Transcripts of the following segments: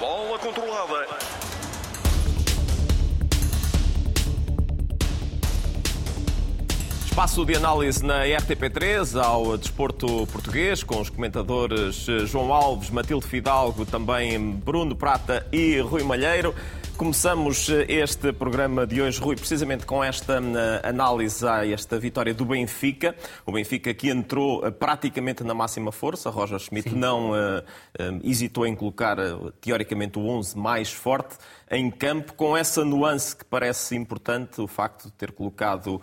Bola controlada. Espaço de análise na RTP3 ao desporto português, com os comentadores João Alves, Matilde Fidalgo, também Bruno Prata e Rui Malheiro. Começamos este programa de hoje, Rui, precisamente com esta eh, análise a esta vitória do Benfica. O Benfica que entrou eh, praticamente na máxima força. Roger Schmidt Sim. não uh, hesitou em colocar, teoricamente, o 11 mais forte em campo, com essa nuance que parece importante, o facto de ter colocado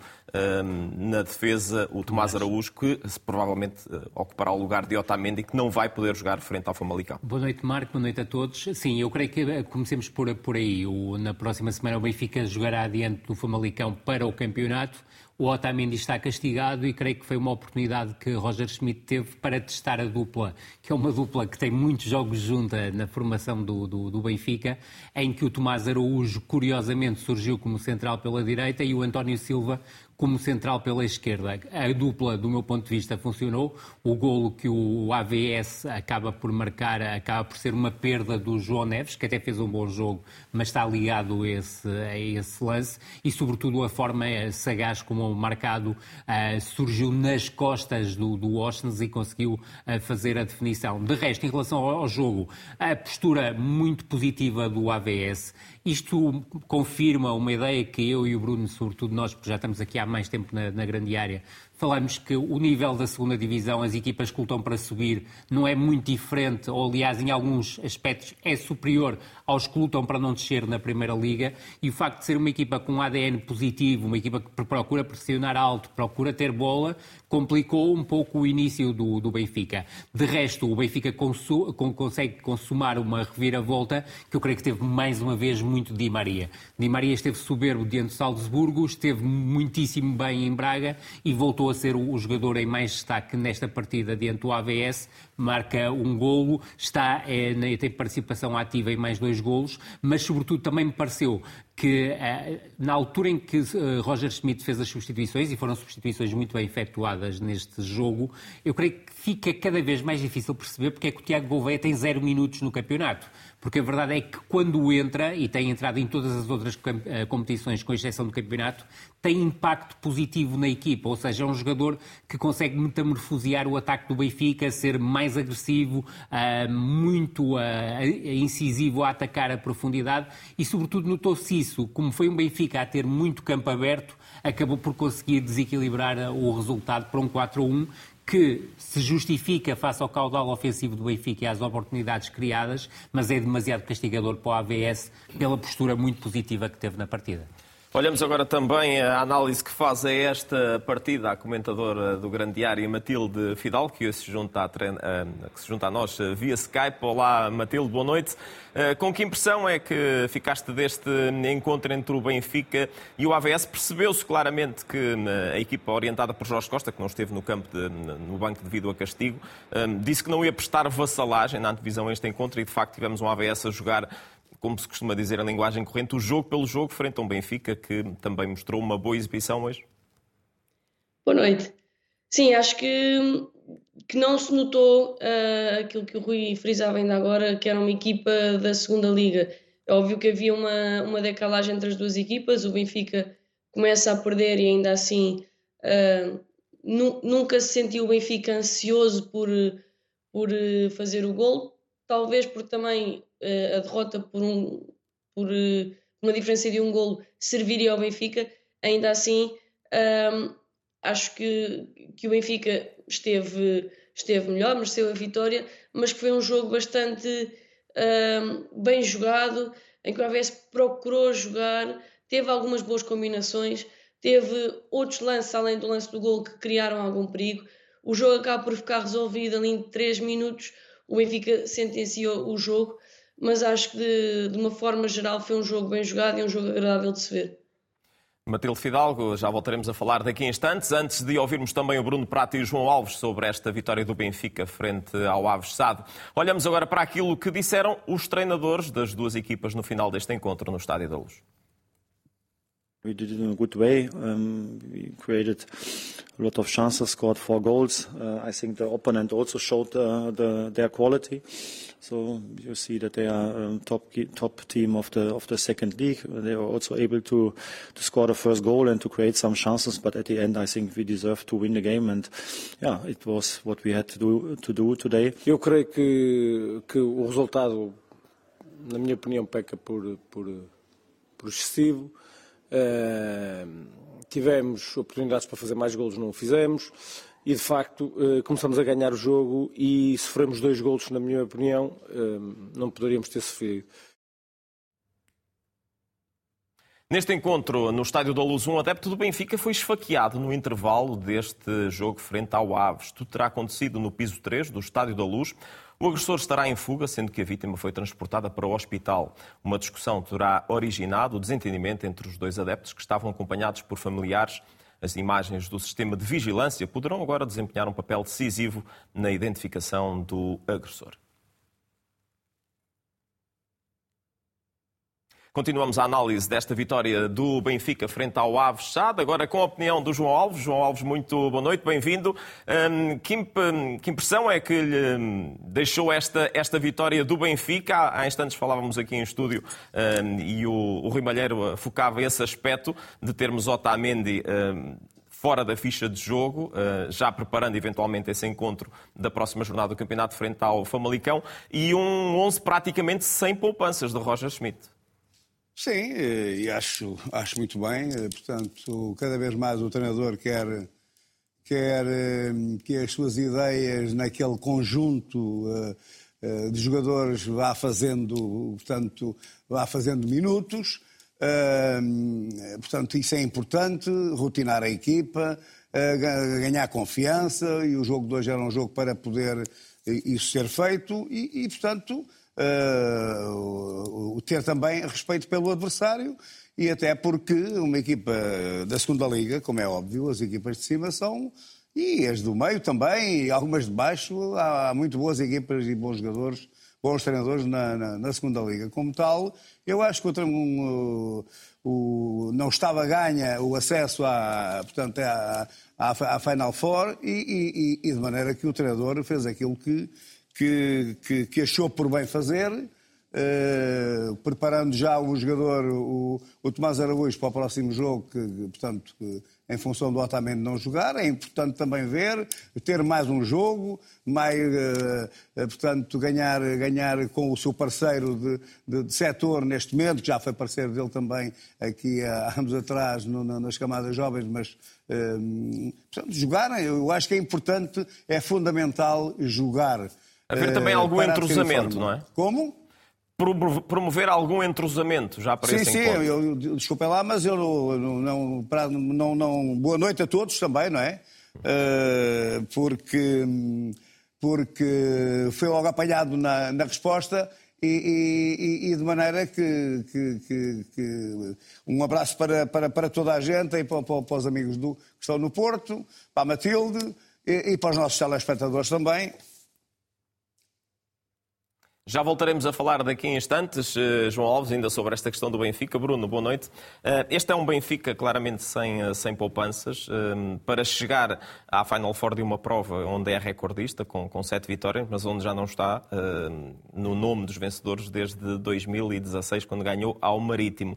na defesa o Tomás Araújo, que provavelmente ocupará o lugar de Otamendi, que não vai poder jogar frente ao Famalicão. Boa noite, Marco. Boa noite a todos. Sim, eu creio que comecemos por, por aí. O, na próxima semana o Benfica jogará adiante do Famalicão para o campeonato. O Otamendi está castigado e creio que foi uma oportunidade que Roger Schmidt teve para testar a dupla, que é uma dupla que tem muitos jogos junta na formação do, do, do Benfica, em que o Tomás Araújo, curiosamente, surgiu como central pela direita e o António Silva como central pela esquerda. A dupla, do meu ponto de vista, funcionou. O golo que o AVS acaba por marcar acaba por ser uma perda do João Neves, que até fez um bom jogo, mas está ligado a esse, a esse lance. E, sobretudo, a forma sagaz como o marcado uh, surgiu nas costas do, do e conseguiu uh, fazer a definição. De resto, em relação ao, ao jogo, a postura muito positiva do AVS isto confirma uma ideia que eu e o Bruno, sobretudo nós, porque já estamos aqui há mais tempo na, na grande área, falamos que o nível da segunda divisão, as equipas que lutam para subir, não é muito diferente, ou aliás, em alguns aspectos, é superior aos que lutam para não descer na Primeira Liga. E o facto de ser uma equipa com um ADN positivo, uma equipa que procura pressionar alto, procura ter bola, complicou um pouco o início do, do Benfica. De resto, o Benfica consu, consegue consumar uma reviravolta que eu creio que teve mais uma vez muito Di Maria. Di Maria esteve soberbo diante de Salzburgo, esteve muitíssimo bem em Braga e voltou a ser o jogador em mais destaque nesta partida diante do AVS, marca um golo, está, é, tem participação ativa em mais dois golos, mas sobretudo também me pareceu que eh, na altura em que eh, Roger Schmidt fez as substituições, e foram substituições muito bem efetuadas neste jogo, eu creio que fica cada vez mais difícil perceber porque é que o Tiago Gouveia tem zero minutos no campeonato. Porque a verdade é que quando entra, e tem entrado em todas as outras eh, competições, com exceção do campeonato, tem impacto positivo na equipa, ou seja, é um jogador que consegue metamorfosear o ataque do Benfica, ser mais agressivo, muito incisivo a atacar a profundidade e, sobretudo, notou-se isso, como foi um Benfica a ter muito campo aberto, acabou por conseguir desequilibrar o resultado para um 4-1 que se justifica face ao caudal ofensivo do Benfica e às oportunidades criadas, mas é demasiado castigador para o AVS pela postura muito positiva que teve na partida. Olhamos agora também a análise que faz a esta partida a comentadora do Grande Diário, Matilde Fidal, que se junta a, que se junta a nós via Skype. Olá, Matilde, boa noite. Eh, com que impressão é que ficaste deste encontro entre o Benfica e o AVS? Percebeu-se claramente que eh, a equipa orientada por Jorge Costa, que não esteve no campo, de, no banco devido a castigo, eh, disse que não ia prestar vassalagem na antevisão a este encontro e, de facto, tivemos um AVS a jogar como se costuma dizer em linguagem corrente, o jogo pelo jogo frente a um Benfica que também mostrou uma boa exibição hoje? Boa noite. Sim, acho que, que não se notou uh, aquilo que o Rui frisava ainda agora, que era uma equipa da segunda liga. É óbvio que havia uma, uma decalagem entre as duas equipas, o Benfica começa a perder e ainda assim uh, nu, nunca se sentiu o Benfica ansioso por, por fazer o gol, talvez porque também uh, a derrota por, um, por uh, uma diferença de um golo serviria ao Benfica, ainda assim um, acho que, que o Benfica esteve, esteve melhor, mereceu a vitória, mas que foi um jogo bastante um, bem jogado, em que o AVS procurou jogar, teve algumas boas combinações, teve outros lances além do lance do gol que criaram algum perigo. O jogo acaba por ficar resolvido ali em 3 minutos. O Benfica sentenciou o jogo, mas acho que de, de uma forma geral foi um jogo bem jogado e um jogo agradável de se ver. Matilde Fidalgo, já voltaremos a falar daqui a instantes. Antes de ouvirmos também o Bruno Prata e o João Alves sobre esta vitória do Benfica frente ao Aves Sado, olhamos agora para aquilo que disseram os treinadores das duas equipas no final deste encontro no Estádio da Luz. We did it in a good way. Um, we created a lot of chances, scored four goals. Uh, I think the opponent also showed uh, the, their quality. So you see that they are um, top top team of the of the second league. They were also able to to score the first goal and to create some chances. But at the end, I think we deserved to win the game. And yeah, it was what we had to do to do today. Eu creio que que o resultado, na minha opinião, peca por por por excessivo. Uh, tivemos oportunidades para fazer mais golos, não o fizemos. E de facto uh, começamos a ganhar o jogo e sofremos dois golos, na minha opinião, uh, não poderíamos ter sofrido. Neste encontro, no estádio da Luz, um adepto do Benfica foi esfaqueado no intervalo deste jogo frente ao Aves. Tudo terá acontecido no piso 3 do estádio da Luz. O agressor estará em fuga, sendo que a vítima foi transportada para o hospital. Uma discussão terá originado o desentendimento entre os dois adeptos que estavam acompanhados por familiares. As imagens do sistema de vigilância poderão agora desempenhar um papel decisivo na identificação do agressor. Continuamos a análise desta vitória do Benfica frente ao Aves Chade, agora com a opinião do João Alves. João Alves, muito boa noite, bem-vindo. Um, que, que, impressão é que lhe hum, deixou esta, esta vitória do Benfica? Há, instantes falávamos aqui em estúdio um, e o, o Rui Malheiro focava esse aspecto de termos Otamendi um, fora da ficha de jogo, uh, já preparando eventualmente esse encontro da próxima jornada do campeonato frente ao Famalicão, e um 11 praticamente sem poupanças de Roger Schmidt. Sim, eh, e acho, acho muito bem. Eh, portanto, cada vez mais o treinador quer, quer eh, que as suas ideias naquele conjunto de jogadores vá fazendo, portanto, vá fazendo minutos. Portanto, isso é importante, rotinar a equipa, ganhar confiança, e o jogo de hoje era um jogo para poder isso ser feito, e, e portanto, uh, ter também respeito pelo adversário e até porque uma equipa da segunda liga, como é óbvio, as equipas de cima são e as do meio também, e algumas de baixo, há, há muito boas equipas e bons jogadores, bons treinadores na, na, na segunda liga. Como tal, eu acho que o, um, o, não estava ganha o acesso à, portanto, à, à, à Final Four e, e, e de maneira que o treinador fez aquilo que que, que, que achou por bem fazer, uh, preparando já o jogador, o, o Tomás Araújo, para o próximo jogo, que, portanto, que, em função do Otamendi não jogar. É importante também ver, ter mais um jogo, mais, uh, portanto, ganhar, ganhar com o seu parceiro de, de, de, setor neste momento, que já foi parceiro dele também aqui há anos atrás no, nas camadas jovens, mas uh, portanto, jogar, eu acho que é importante, é fundamental jogar. Também algum entrosamento, não é? Como? promover algum entrosamento já para sim, esse sim, encontro. Sim, sim, desculpem lá, mas eu não, não, não, não, Boa noite a todos também, não é? Uh, porque, porque foi logo apanhado na, na resposta e, e, e, de maneira que, que, que, que, um abraço para, para, para toda a gente e para, para, para os amigos do, que estão no Porto, para a Matilde e, e para os nossos telespectadores também. Já voltaremos a falar daqui em instantes, eh, João Alves, ainda sobre esta questão do Benfica. Bruno, boa noite. Eh, este é um Benfica claramente sem, eh, sem poupanças. Para chegar à Final Four de uma prova onde é recordista, com, com sete vitórias, mas onde já não está no nome dos vencedores desde 2016, quando ganhou ao Marítimo.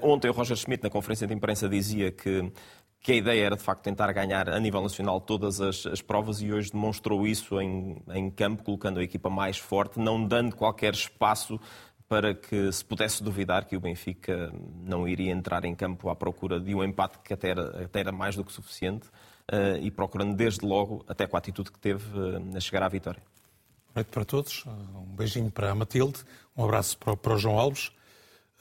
Ontem o Roger Schmidt, na conferência de imprensa, dizia que que a ideia era de facto tentar ganhar a nível nacional todas as, as provas e hoje demonstrou isso em, em, campo, colocando a equipa mais forte, não dando qualquer espaço para que se pudesse duvidar que o Benfica não iria entrar em campo à procura de um empate que até era, até era mais do que suficiente uh, e procurando desde logo, até com a atitude que teve, uh, a chegar à vitória. Boa noite para todos, um beijinho para a Matilde, um abraço para, para o João Alves.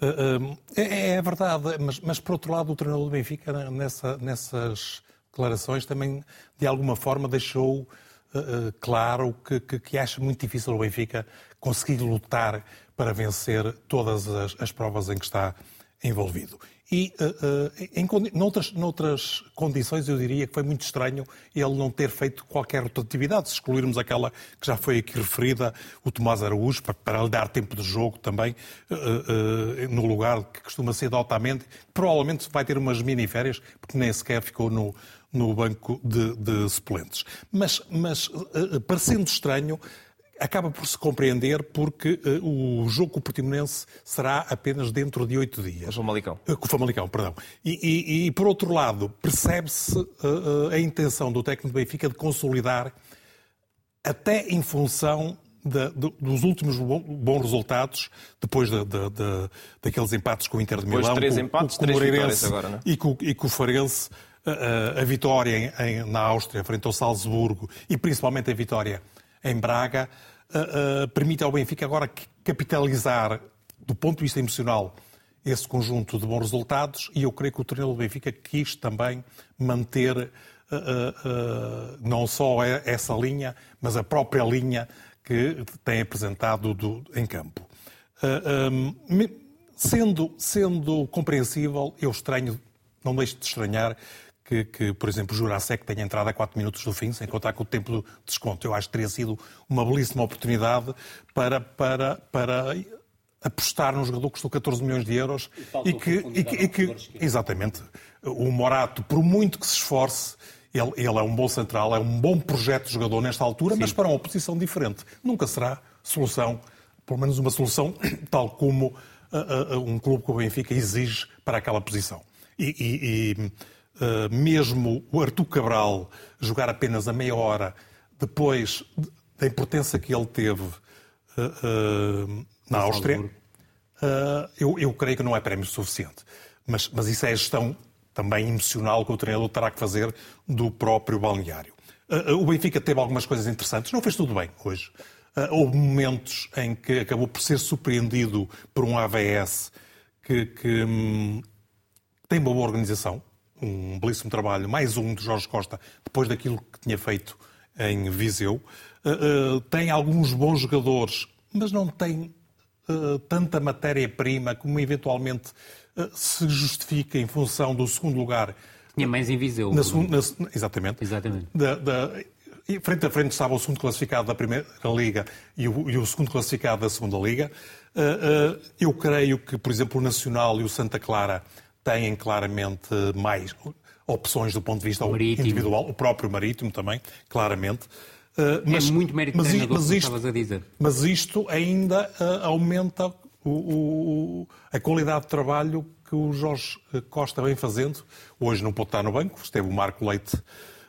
Uh, é, é, verdade, mas, mas, por outro lado, o treinador do Benfica, nessa, nessas declarações, também de alguma forma deixou uh, claro que, que, que, acha muito difícil o Benfica conseguir lutar para vencer todas as, as provas em que está envolvido. E uh, em, noutras, noutras condições eu diria que foi muito estranho ele não ter feito qualquer rotatividade, se excluirmos aquela que já foi aqui referida, o Tomás Araújo, para, para lhe dar tempo de jogo também, uh, no lugar que costuma ser de Otamendi, provavelmente vai ter umas mini-férias, porque nem sequer ficou no, no banco de, de suplentes. Mas, mas parecendo estranho, acaba por se compreender porque uh, o jogo com o Portimonense será apenas dentro de oito dias. Com o Famalicão. Uh, com o Famalicão, perdão. E, e, e por outro lado, percebe-se uh, a intenção do técnico do Benfica de consolidar, até em função de, de, dos últimos bons resultados, depois de, daqueles empates com o Inter de Milão, depois três empates, com, com três vitórias agora, não é? e, com, e com o Farense, a, a vitória em, em, na Áustria frente ao Salzburgo e principalmente a vitória em Braga, uh, uh, permite ao Benfica agora capitalizar, do ponto de vista emocional, esse conjunto de bons resultados e eu creio que o treinador do Benfica quis também manter uh, não só essa linha, mas a própria linha que tem apresentado do, em campo. Um, sendo, sendo compreensível, eu estranho, não deixo de estranhar que, que, por exemplo, o Jurasek tenha entrado a 4 minutos do fim, sem contar com o tempo de desconto. Eu acho que teria sido uma belíssima oportunidade para, para, para apostar num jogador que custou 14 milhões de euros e, que, e que, e que exatamente, o Morato, por muito que se esforce, ele, ele, é um bom central, é um bom projeto de jogador nesta altura, Sim. mas para uma posição diferente. Nunca será solução, pelo menos uma solução tal como uh, uh, um clube como o Benfica exige para aquela posição. E, e, mesmo o Artur Cabral jogar apenas a meia hora depois da importância que ele teve uh, uh, na Áustria, eu, eu, creio que não é prémio suficiente. Mas, mas isso é a gestão também emocional que o treinador terá que fazer do próprio balneário. o Benfica teve algumas coisas interessantes, não fez tudo bem hoje. houve momentos em que acabou por ser surpreendido por um AVS que, que hum, tem uma boa organização, um belíssimo trabalho, mais um de Jorge Costa, depois daquilo que tinha feito em Viseu. Uh, uh, tem alguns bons jogadores, mas não tem uh, tanta matéria-prima como eventualmente se justifica em função do segundo lugar. Tinha mais em Viseu. Na, na, exatamente. Exatamente. Da, da, frente a frente estava o segundo classificado da Primeira Liga e o, e o segundo classificado da Segunda Liga. eu creio que, por exemplo, o Nacional e o Santa Clara têm claramente mais opções do ponto de vista Marítimo. individual, o próprio Marítimo também, claramente. Uh, mas, é muito mérito mas, treinador, mas isto, a dizer. Mas isto ainda uh, aumenta o, o, a qualidade de trabalho que o Jorge Costa vem fazendo. Hoje não pode estar no banco, esteve o Marco Leite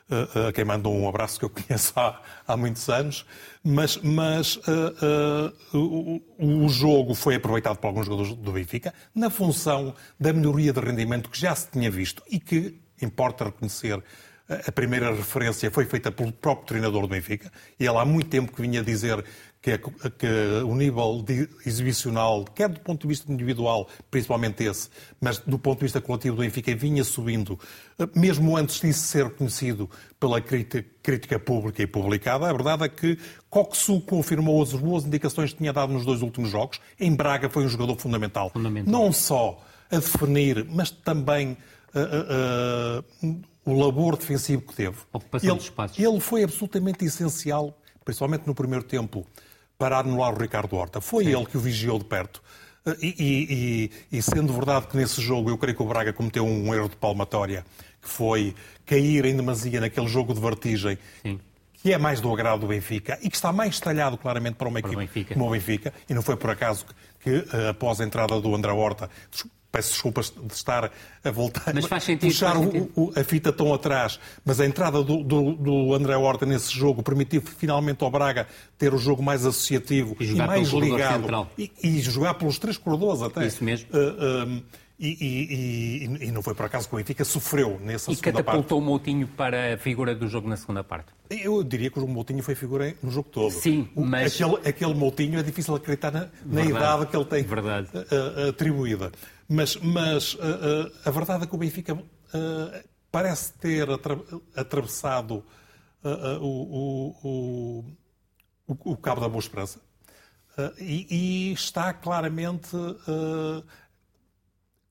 a quem mando um abraço que eu conheço há, há muitos anos, mas, mas uh, uh, o, o, jogo foi aproveitado por alguns jogadores do Benfica na função da melhoria de rendimento que já se tinha visto e que, importa reconhecer, a primeira referência foi feita pelo próprio treinador do Benfica. E ele há muito tempo que vinha dizer que, que, o nível exibicional, quer do ponto de vista individual, principalmente esse, mas do ponto de vista coletivo do Benfica, vinha subindo, mesmo antes disso ser reconhecido pela crítica, crítica pública e publicada. A verdade é que Coxu confirmou as boas indicações que tinha dado nos dois últimos jogos. Em Braga foi um jogador fundamental. fundamental. Não só a definir, mas também uh, uh, o labor defensivo que teve. Ocupação ele, de espaços. Ele foi absolutamente essencial, principalmente no primeiro tempo, para anular o Ricardo Horta. Foi Sim. ele que o vigiou de perto. Eh, e, e, e, sendo verdade que nesse jogo eu creio que o Braga cometeu um erro de palmatória, que foi cair em demasia naquele jogo de vertigem, Sim. que é mais do agrado do Benfica e que está mais talhado claramente para uma para equipe Benfica. como o Benfica, e não foi por acaso que, que eh, após a entrada do André Horta, peço desculpas de estar a voltar, mas faz sentido, puxar faz sentido. O, o, a fita tão atrás, mas a entrada do, do, do, André Horta nesse jogo permitiu finalmente ao Braga ter o jogo mais associativo e, e mais ligado e, e, jogar pelos três corredores até. Isso mesmo. Uh, e, e, e, não foi por acaso que o Benfica sofreu nessa e segunda parte. E catapultou o Moutinho para a figura do jogo na segunda parte. Eu diria que o Moutinho foi figura no jogo todo. Sim, mas... Aquele, aquele Moutinho é difícil acreditar na, na idade que ele tem Verdade. Uh, atribuída. Mas, mas uh, uh, a verdade é que o Benfica parece ter atra atravessado o, o, o, o, Cabo da Boa Esperança. E, e, está claramente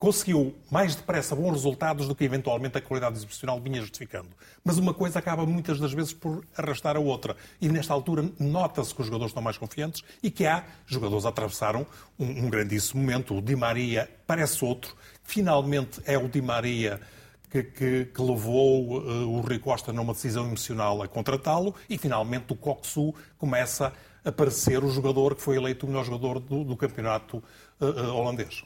conseguiu mais depressa bons resultados do que eventualmente a qualidade exibicional vinha justificando. Mas uma coisa acaba muitas das vezes por arrastar a outra. E nesta altura nota-se que os jogadores estão mais confiantes e que há jogadores atravessaram um, um grandíssimo momento. O Di Maria parece outro. Finalmente é o Di Maria que, que, que levou uh, o Rui Costa numa decisão emocional a contratá-lo e finalmente o Coxu começa a parecer o jogador que foi eleito o melhor jogador do, do campeonato uh, uh, holandês.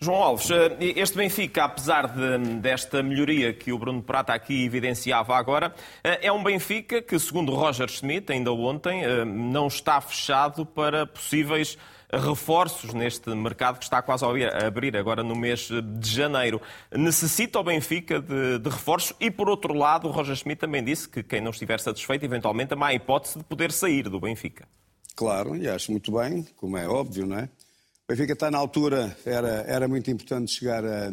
João Alves, este Benfica, apesar de, desta melhoria que o Bruno Prata aqui evidenciava agora, é um Benfica que, segundo Roger Schmidt, ainda ontem, não está fechado para possíveis reforços neste mercado que está quase a abrir agora no mês de janeiro. Necessita o Benfica de, de reforços e, por outro lado, o Roger Schmidt também disse que quem não estiver satisfeito, eventualmente, há má hipótese de poder sair do Benfica. Claro, e acho muito bem, como é óbvio, não é? O Benfica está na altura, era, era muito importante chegar a,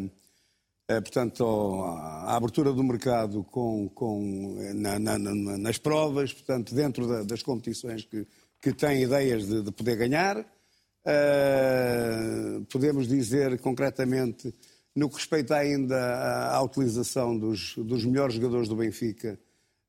a portanto, à abertura do mercado com, com, na, na, nas provas, portanto, dentro da, das competições que, que tem ideias de, de poder ganhar. Uh, podemos dizer concretamente, no que respeita ainda à, à utilização dos, dos, melhores jogadores do Benfica,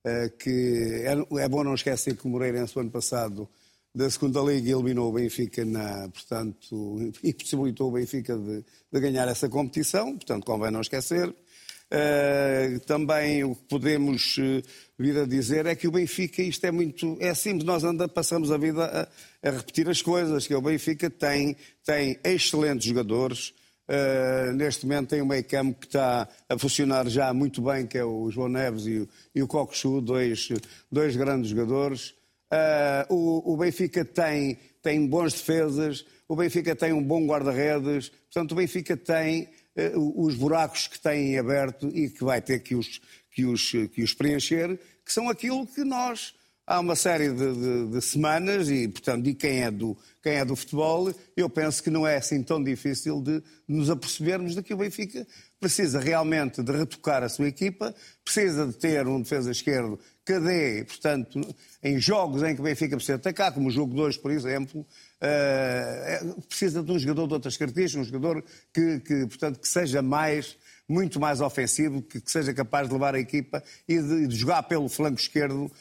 uh, que é, é, bom não esquecer que o Moreirense, o ano passado, da segunda Liga eliminou o Benfica, na, portanto, e possibilitou o Benfica de, de ganhar essa competição, portanto, convém não esquecer. Uh, também o que podemos uh, vir a dizer é que o Benfica, isto é muito. É simples, nós anda, passamos a vida a, a, repetir as coisas, que o Benfica tem, tem excelentes jogadores. Uh, neste momento tem um meio campo que está a funcionar já muito bem, que é o João Neves e o, e o dois, dois grandes jogadores. Uh, o, o, Benfica tem, tem bons defesas, o Benfica tem um bom guarda-redes, portanto, o Benfica tem uh, os buracos que tem aberto e que vai ter que os, que, os, que os preencher, que são aquilo que nós, há uma série de, de, de semanas, e, portanto, de quem é, do, quem é do futebol, eu penso que não é assim tão difícil de nos apercebermos de que o Benfica precisa realmente de retocar a sua equipa, precisa de ter um defesa esquerdo que dê, portanto, em jogos em que o Benfica precisa atacar, como o jogo 2, por exemplo, uh, precisa de um jogador de outras características, um jogador que, que, portanto, que seja mais, muito mais ofensivo, que, que seja capaz de levar a equipa e de, de jogar pelo flanco esquerdo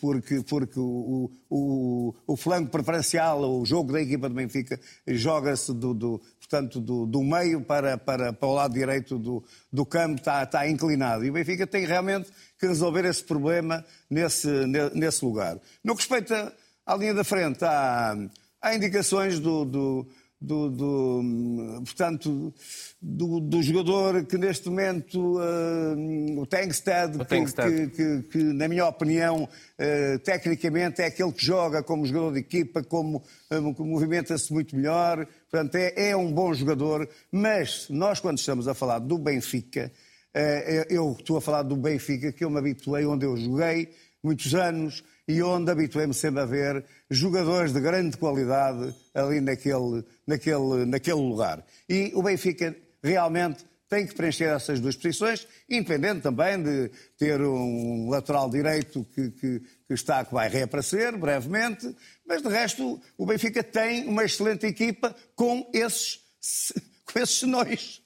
porque, porque o, o, o, flanco preferencial, o jogo da equipa do Benfica, joga-se do, do, portanto, do, do, meio para, para, para o lado direito do, do campo, está, está inclinado. E o Benfica tem realmente que resolver esse problema nesse, nesse lugar. No que respeita à linha da frente, há, há indicações do, do do, do, portanto, do, do, jogador que neste momento, uh, o Tankstead, que, que, que, que, na minha opinião, uh, tecnicamente é aquele que joga como jogador de equipa, como uh, movimenta-se muito melhor, portanto é, é, um bom jogador, mas nós quando estamos a falar do Benfica, eu estou a falar do Benfica que eu me habituei, onde eu joguei muitos anos, e onde habituei-me sempre a ver jogadores de grande qualidade ali naquele, naquele, naquele lugar. E o Benfica realmente tem que preencher essas duas posições, independente também de ter um lateral direito que, que, que está, que vai reaparecer brevemente, mas de resto o Benfica tem uma excelente equipa com esses, com esses senões.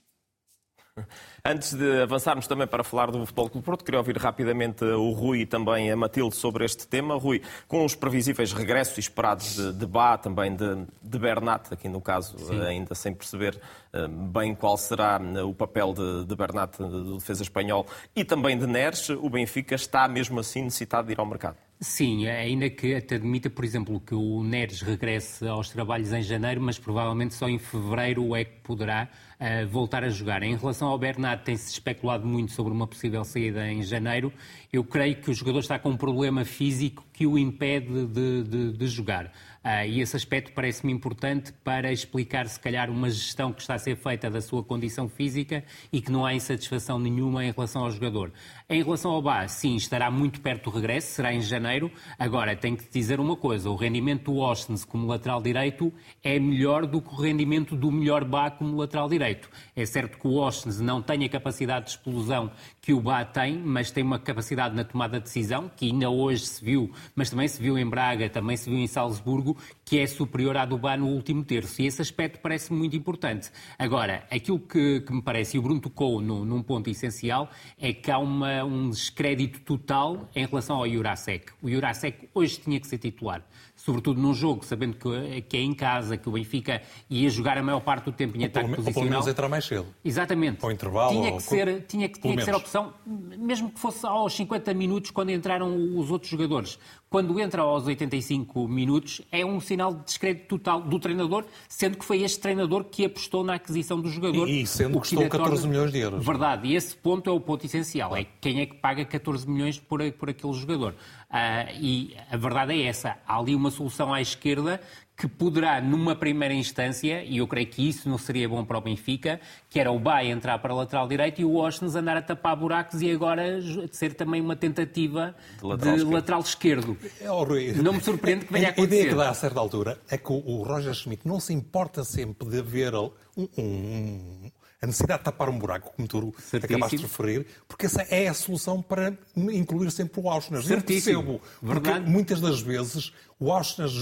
Antes de avançarmos também para falar do Futebol Clube Porto, queria ouvir rapidamente o Rui e também a Matilde sobre este tema. Rui, com os previsíveis regressos esperados de, de Bá, também de, de Bernat, aqui no caso, Sim. ainda sem perceber eh, bem qual será eh, o papel de, de Bernat, do defesa espanhol, e também de Neres, o Benfica está mesmo assim necessitado de ir ao mercado. Sim, ainda que até admita, por exemplo, que o Neres regresse aos trabalhos em janeiro, mas provavelmente só em fevereiro é que poderá uh, voltar a jogar. Em relação ao Bernat, tem-se especulado muito sobre uma possível saída em janeiro. Eu creio que o jogador está com um problema físico que o impede de, de, de jogar. Uh, e esse aspecto parece-me importante para explicar, se calhar, uma gestão que está a ser feita da sua condição física e que não há insatisfação nenhuma em relação ao jogador. Em relação ao Bá, sim, estará muito perto do regresso, será em janeiro. Agora, tenho que dizer uma coisa: o rendimento do Ostens como lateral direito é melhor do que o rendimento do melhor Bá como lateral direito. É certo que o Ostens não tem a capacidade de explosão que o Bá tem, mas tem uma capacidade na tomada de decisão, que ainda hoje se viu, mas também se viu em Braga, também se viu em Salzburgo, que é superior à do BA no último terço. E esse aspecto parece muito importante. Agora, aquilo que, que me parece, e o Bruno tocou no, num ponto essencial, é que há uma, um descrédito total em relação ao Jurasek. O Jurasek hoje tinha que ser titular sobretudo num jogo, sabendo que, que, é em casa, que o Benfica ia jogar a maior parte do tempo em ou ataque pelo, posicional. Ou pelo menos entrar mais cedo. Exatamente. Ao intervalo. Tinha que ser, tinha que, tinha que ser a opção, mesmo que fosse aos 50 minutos, quando entraram os outros jogadores. Quando entra aos 85 minutos, é um sinal de descrédito total do treinador, sendo que foi este treinador que apostou na aquisição do jogador. E, e sendo que custou 14 torna... milhões de euros. Verdade, e esse ponto é o ponto essencial. É quem é que paga 14 milhões por, por aquele jogador. Uh, e a verdade é essa. Há ali uma solução à esquerda que poderá, numa primeira instância, e eu creio que isso não seria bom para o Benfica, que era o Bay entrar para a lateral direito e o Washington andar a tapar buracos e agora ser também uma tentativa de lateral, de esquerdo. Lateral esquerdo. É não me surpreende que venha a acontecer. A ideia que dá a certa altura é que o Roger Schmidt não se importa sempre de haver um, um, a necessidade de tapar um buraco, como tu Certíssimo. acabaste de referir, porque essa é a solução para incluir sempre o Auschwitz. Certíssimo. Eu percebo, porque muitas das vezes o Auschwitz,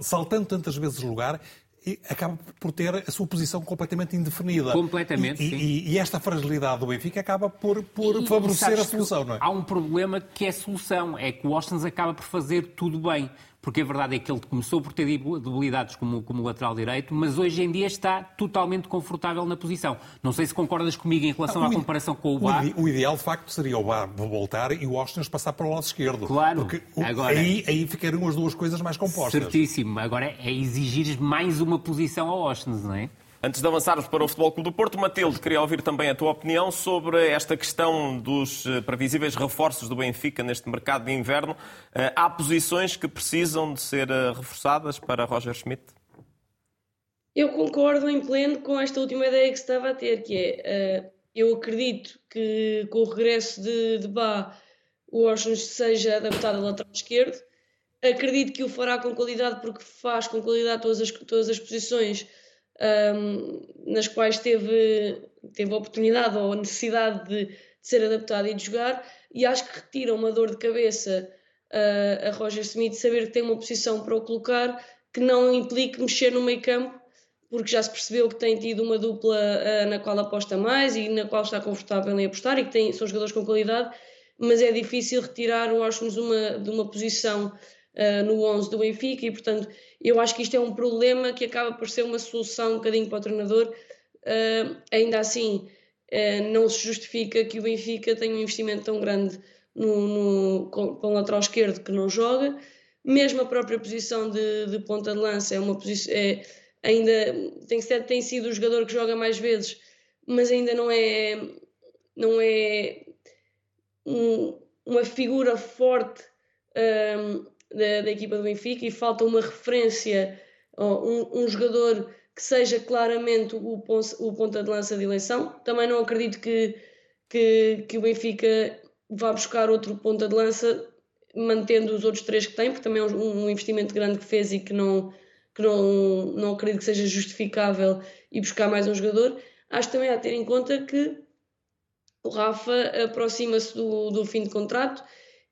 saltando tantas vezes lugar, acaba por ter a sua posição completamente indefinida. Completamente, e. E, e, esta fragilidade do Benfica acaba por, por e, favorecer a solução, não é? Há um problema que é a solução, é que o Austin acaba por fazer tudo bem porque a verdade é que ele começou por ter debilidades como, como lateral direito, mas hoje em dia está totalmente confortável na posição. Não sei se concordas comigo em relação ah, à comparação com o Bar. O, ideal, de facto, seria o Bar voltar e o Austin passar para o lado esquerdo. Claro. Porque Agora, aí, aí ficariam as duas coisas mais compostas. Certíssimo. Agora é exigir mais uma posição ao Austin, não é? Antes de avançarmos para o Futebol Clube do Porto, Matilde, queria ouvir também a tua opinião sobre esta questão dos eh, previsíveis reforços do Benfica neste mercado de inverno. Eh, há posições que precisam de ser eh, reforçadas para Roger Schmidt? Eu concordo em pleno com esta última ideia que estava a ter, que é, eu acredito que com o regresso de, de Bá, o Washington seja adaptado ao lateral esquerdo. Acredito que o fará com qualidade, porque faz com qualidade todas as, todas as posições um, nas quais teve, teve a oportunidade ou a necessidade de, de, ser adaptado e de jogar, e acho que retira uma dor de cabeça uh, a Roger Smith saber que tem uma posição para o colocar que não implique mexer no meio campo, porque já se percebeu que tem tido uma dupla uh, na qual aposta mais e na qual está confortável em apostar e que tem, são jogadores com qualidade, mas é difícil retirar o uma, de uma posição uh, no 11 do Benfica e, portanto, eu acho que isto é um problema que acaba por ser uma solução um bocadinho para o treinador. Uh, ainda assim, uh, não se justifica que o Benfica tenha um investimento tão grande no, no, com, com o lateral esquerdo que não joga. Mesmo a própria posição de, de ponta de lança é uma posição. É, ainda tem, tem sido o jogador que joga mais vezes, mas ainda não é, não é um, uma figura forte. Um, ah, da, da equipa do Benfica e falta uma referência, um, um jogador que seja claramente o, o ponta de lança de eleição. Também não acredito que, que, que o Benfica vá buscar outro ponta de lança mantendo os outros três que tem, porque também é um, um investimento grande que fez e que não, que não, não acredito que seja justificável e buscar mais um jogador. Acho também a ter em conta que o Rafa aproxima-se do, do fim de contrato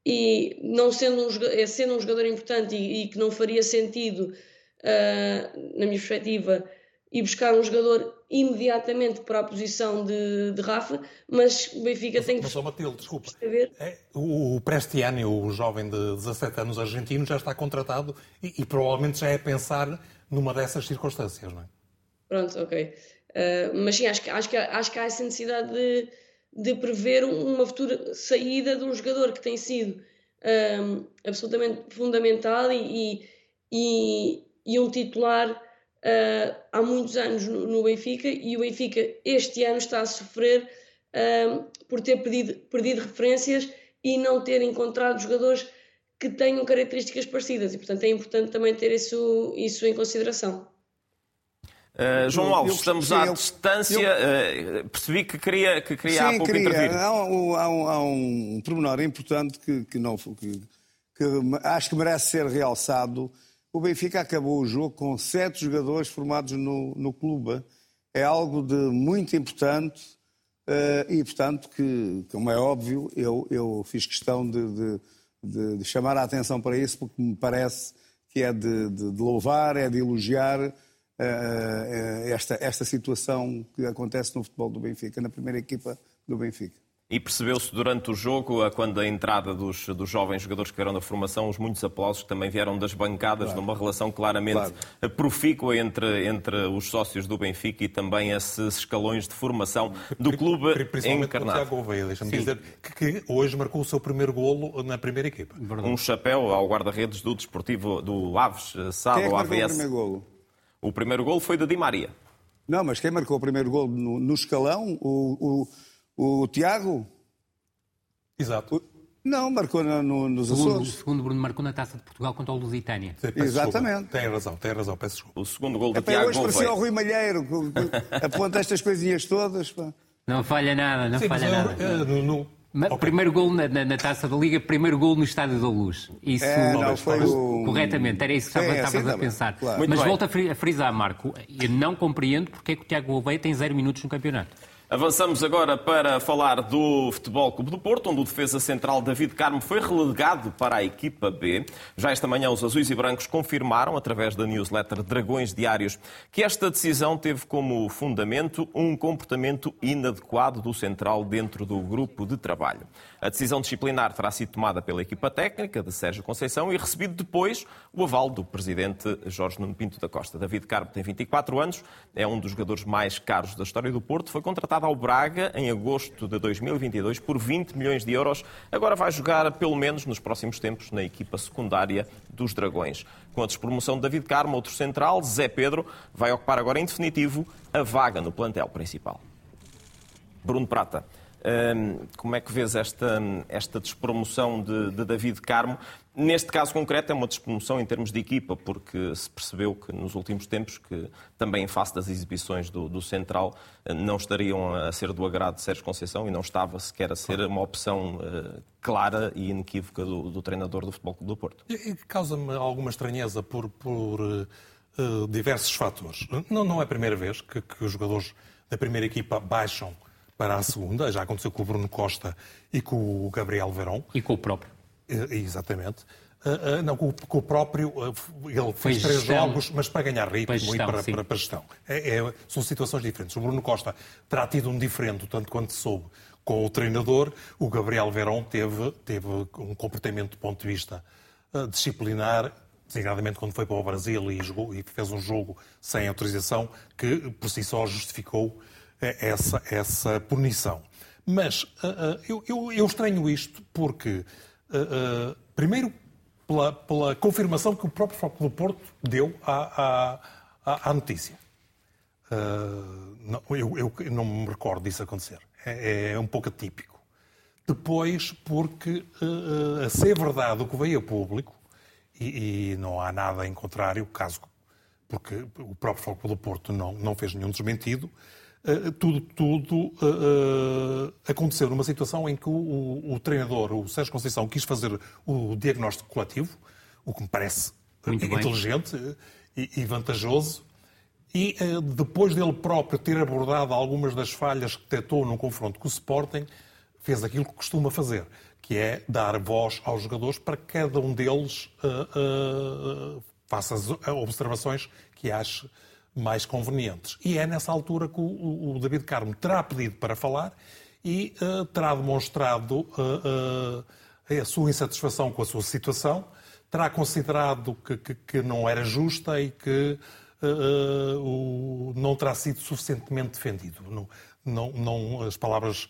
e não sendo um, é sendo um jogador importante e, e que não faria sentido, uh, na minha perspectiva, ir buscar um jogador imediatamente para a posição de, de Rafa, mas o Benfica mas, tem que. Mas Matilde, desculpa. É, o Prestiani, o jovem de 17 anos argentino, já está contratado e, e, provavelmente já é pensar numa dessas circunstâncias, não é? Pronto, ok. Uh, mas sim, acho que, acho, que, acho que há essa necessidade de de prever uma futura saída de um jogador que tem sido um, absolutamente fundamental e, e, e um titular uh, há muitos anos no, no, Benfica e o Benfica este ano está a sofrer um, por ter perdido, perdido referências e não ter encontrado jogadores que tenham características parecidas e portanto é importante também ter isso, isso em consideração. Uh, João Alves, estamos à eu, distância. Eu, uh, percebi que queria, que queria sim, há pouco queria. intervir. Há um, há um, há um pormenor importante que, que, não, que, que acho que merece ser realçado. O Benfica acabou o jogo com sete jogadores formados no, no clube. É algo de muito importante uh, e, portanto, que, como é óbvio, eu, eu fiz questão de, de, de, de chamar a atenção para isso, porque me parece que é de, louvar, é de elogiar esta, esta situação que acontece no futebol do Benfica, na primeira equipa do Benfica. E percebeu-se durante o jogo, quando a entrada dos, dos jovens jogadores que vieram da formação, os muitos aplausos que também vieram das bancadas, claro. numa relação claramente claro. profícua entre, entre os sócios do Benfica e também esses escalões de formação do clube encarnado. O Tiago Gouveia, deixa-me dizer que, que, hoje marcou o seu primeiro golo na primeira equipa. Um chapéu ao guarda-redes do Desportivo do Aves, Sado, quem é que AVS. o primeiro golo? O primeiro golo foi de Di Maria. Não, mas quem marcou o primeiro golo no, no escalão? o... o o Tiago? Exato. O... Não, marcou no, no, nos segundo, Açores. O segundo Bruno marcou na Taça de Portugal contra o Lusitânia. Exatamente. Tem razão, tem razão, peço desculpa. O segundo gol do é, Tiago hoje parecia o Rui Malheiro, aponta estas coisinhas todas. Pá. Não falha nada, não Sim, falha nada. Eu, no, no... Okay. Primeiro gol na, na, na, Taça da Liga, primeiro gol no Estádio da Luz. Isso é, não, foi o... corretamente, era isso que Sim, estavas assim a pensar. Claro. Mas volto a frisar, Marco, eu não compreendo porque é que o Tiago Gouveia tem zero minutos no campeonato. Avançamos agora para falar do Futebol Clube do Porto, onde o defesa central David Carmo foi relegado para a equipa B. Já esta manhã os azuis e brancos confirmaram, através da newsletter Dragões Diários, que esta decisão teve como fundamento um comportamento inadequado do central dentro do grupo de trabalho. A decisão disciplinar terá sido tomada pela equipa técnica de Sérgio Conceição e recebido depois o aval do presidente Jorge Nuno Pinto da Costa. David Carmo tem 24 anos, é um dos jogadores mais caros da história do Porto, foi contratado ao Braga em agosto de 2022 por 20 milhões de euros. Agora vai jogar, pelo menos nos próximos tempos, na equipa secundária dos Dragões. Com a despromoção de David Carmo, outro central, Zé Pedro, vai ocupar agora em definitivo a vaga no plantel principal. Bruno Prata. Hum, como é que vês esta, esta despromoção de, de, David Carmo? Neste caso concreto é uma despromoção em termos de equipa, porque se percebeu que nos últimos tempos, que também em face das exibições do, do Central, eh, não estariam a ser do agrado de Sérgio Conceição e não estava sequer a ser uma opção uh, clara e inequívoca do, do, treinador do Futebol Clube do Porto. Causa-me alguma estranheza por, por uh, diversos fatores. Não, não é a primeira vez que, que os jogadores da primeira equipa baixam para a segunda. Já aconteceu com o Bruno Costa e com o Gabriel Verón. E com o próprio. Exatamente. Uh, uh, não, com, com, o próprio. Uh, ele fez três jogos, mas para ganhar ritmo gestão, e para, para, para gestão. É, é, são situações diferentes. O Bruno Costa terá tido um diferente, tanto quanto soube, com o treinador. O Gabriel Verón teve, teve um comportamento do ponto de vista disciplinar, designadamente quando foi para o Brasil e, jogou, e fez um jogo sem autorização, que por si só justificou essa, essa punição. Mas eu, eu, eu, estranho isto porque, uh, primeiro, pela, pela, confirmação que o próprio Foco do Porto deu à, à, à notícia. Não, eu, eu, não me recordo disso acontecer. É, é um pouco atípico. Depois, porque, a ser verdade o que veio a público, e, e, não há nada em contrário, caso porque o próprio Foco do Porto não, não fez nenhum desmentido, tudo, tudo uh, aconteceu numa situação em que o, o, treinador, o Sérgio Conceição, quis fazer o diagnóstico coletivo, o que me parece Muito inteligente e, e, vantajoso, e uh, depois dele próprio ter abordado algumas das falhas que detectou no confronto com o Sporting, fez aquilo que costuma fazer, que é dar voz aos jogadores para que cada um deles uh, faça as observações que ache mais convenientes. E é nessa altura que o, o David Carmo terá pedido para falar e uh, terá demonstrado uh, uh, a sua insatisfação com a sua situação, terá considerado que, que, que não era justa e que o, não terá sido suficientemente defendido. Não, não, não as palavras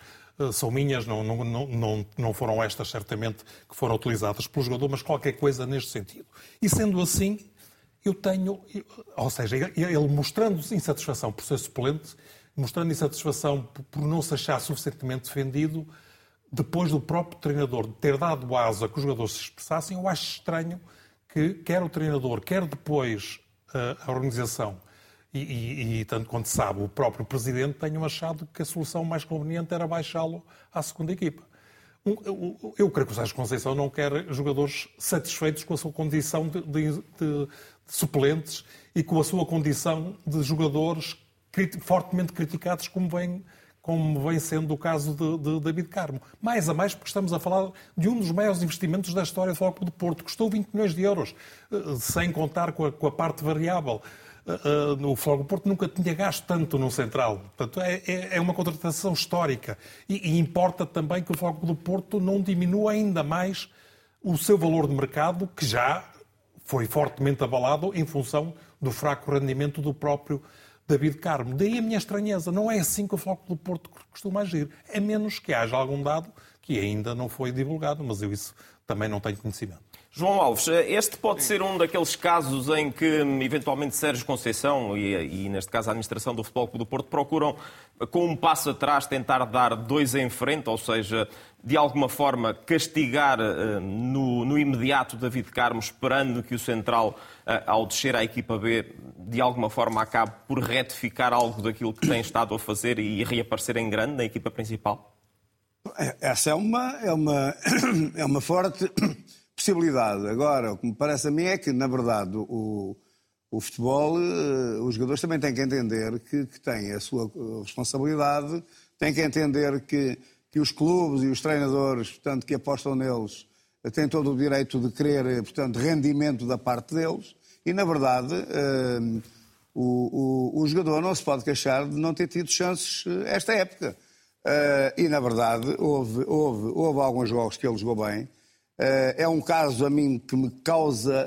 são minhas, não, não, não, não foram estas, certamente, que foram utilizadas pelo jogador, mas qualquer coisa neste sentido. E sendo assim, eu tenho, ou seja, ele mostrando insatisfação por ser suplente, mostrando insatisfação por não se achar suficientemente defendido, depois do próprio treinador ter dado asa que os jogadores se expressassem, eu acho estranho que quer o treinador, quer depois eh, a organização e, e, e, tanto quanto sabe, o próprio presidente tenham achado que a solução mais conveniente era baixá-lo à segunda equipa. Eu creio que o Sérgio Conceição não quer jogadores satisfeitos com a sua condição de, de, de, suplentes e com a sua condição de jogadores fortemente criticados, como vem, como vem sendo o caso de, de David Carmo. Mais a mais porque estamos a falar de um dos maiores investimentos da história do Futebol do Porto. Custou 20 milhões de euros, eh, sem contar com a, com a parte variável. Uh, o Futebol do Porto nunca tinha gasto tanto no Central. Portanto, é, é, é uma contratação histórica. E, e, importa também que o Futebol do Porto não diminua ainda mais o seu valor de mercado, que já foi fortemente abalado em função do fraco rendimento do próprio David Carmo. Daí a minha estranheza. Não é assim que o Foco do Porto costuma agir. É menos que haja algum dado que ainda não foi divulgado, mas eu isso também não tenho conhecimento. João Alves, este pode ser um daqueles casos em que, eventualmente, Sérgio Conceição e, e, neste caso, a administração do Futebol Clube do Porto procuram, com um passo atrás, tentar dar dois em frente, ou seja, de alguma forma castigar uh, no, no, imediato David Carmo, esperando que o Central, uh, ao descer à equipa B, de alguma forma acabe por retificar algo daquilo que tem estado a fazer e reaparecer em grande na equipa principal? É, essa é uma, é uma, é uma forte possibilidade. Agora, o que me parece a mim é que, na verdade, o, o futebol, eh, os jogadores também têm que entender que, que têm a sua eh, responsabilidade, têm que entender que, que os clubes e os treinadores, portanto, que apostam neles, têm todo o direito de querer, eh, portanto, rendimento da parte deles. E, na verdade, o, o, o jogador não se pode queixar de não ter tido chances esta época. e, na verdade, houve, houve, houve alguns jogos que ele jogou bem, eh, é um caso a mim que me causa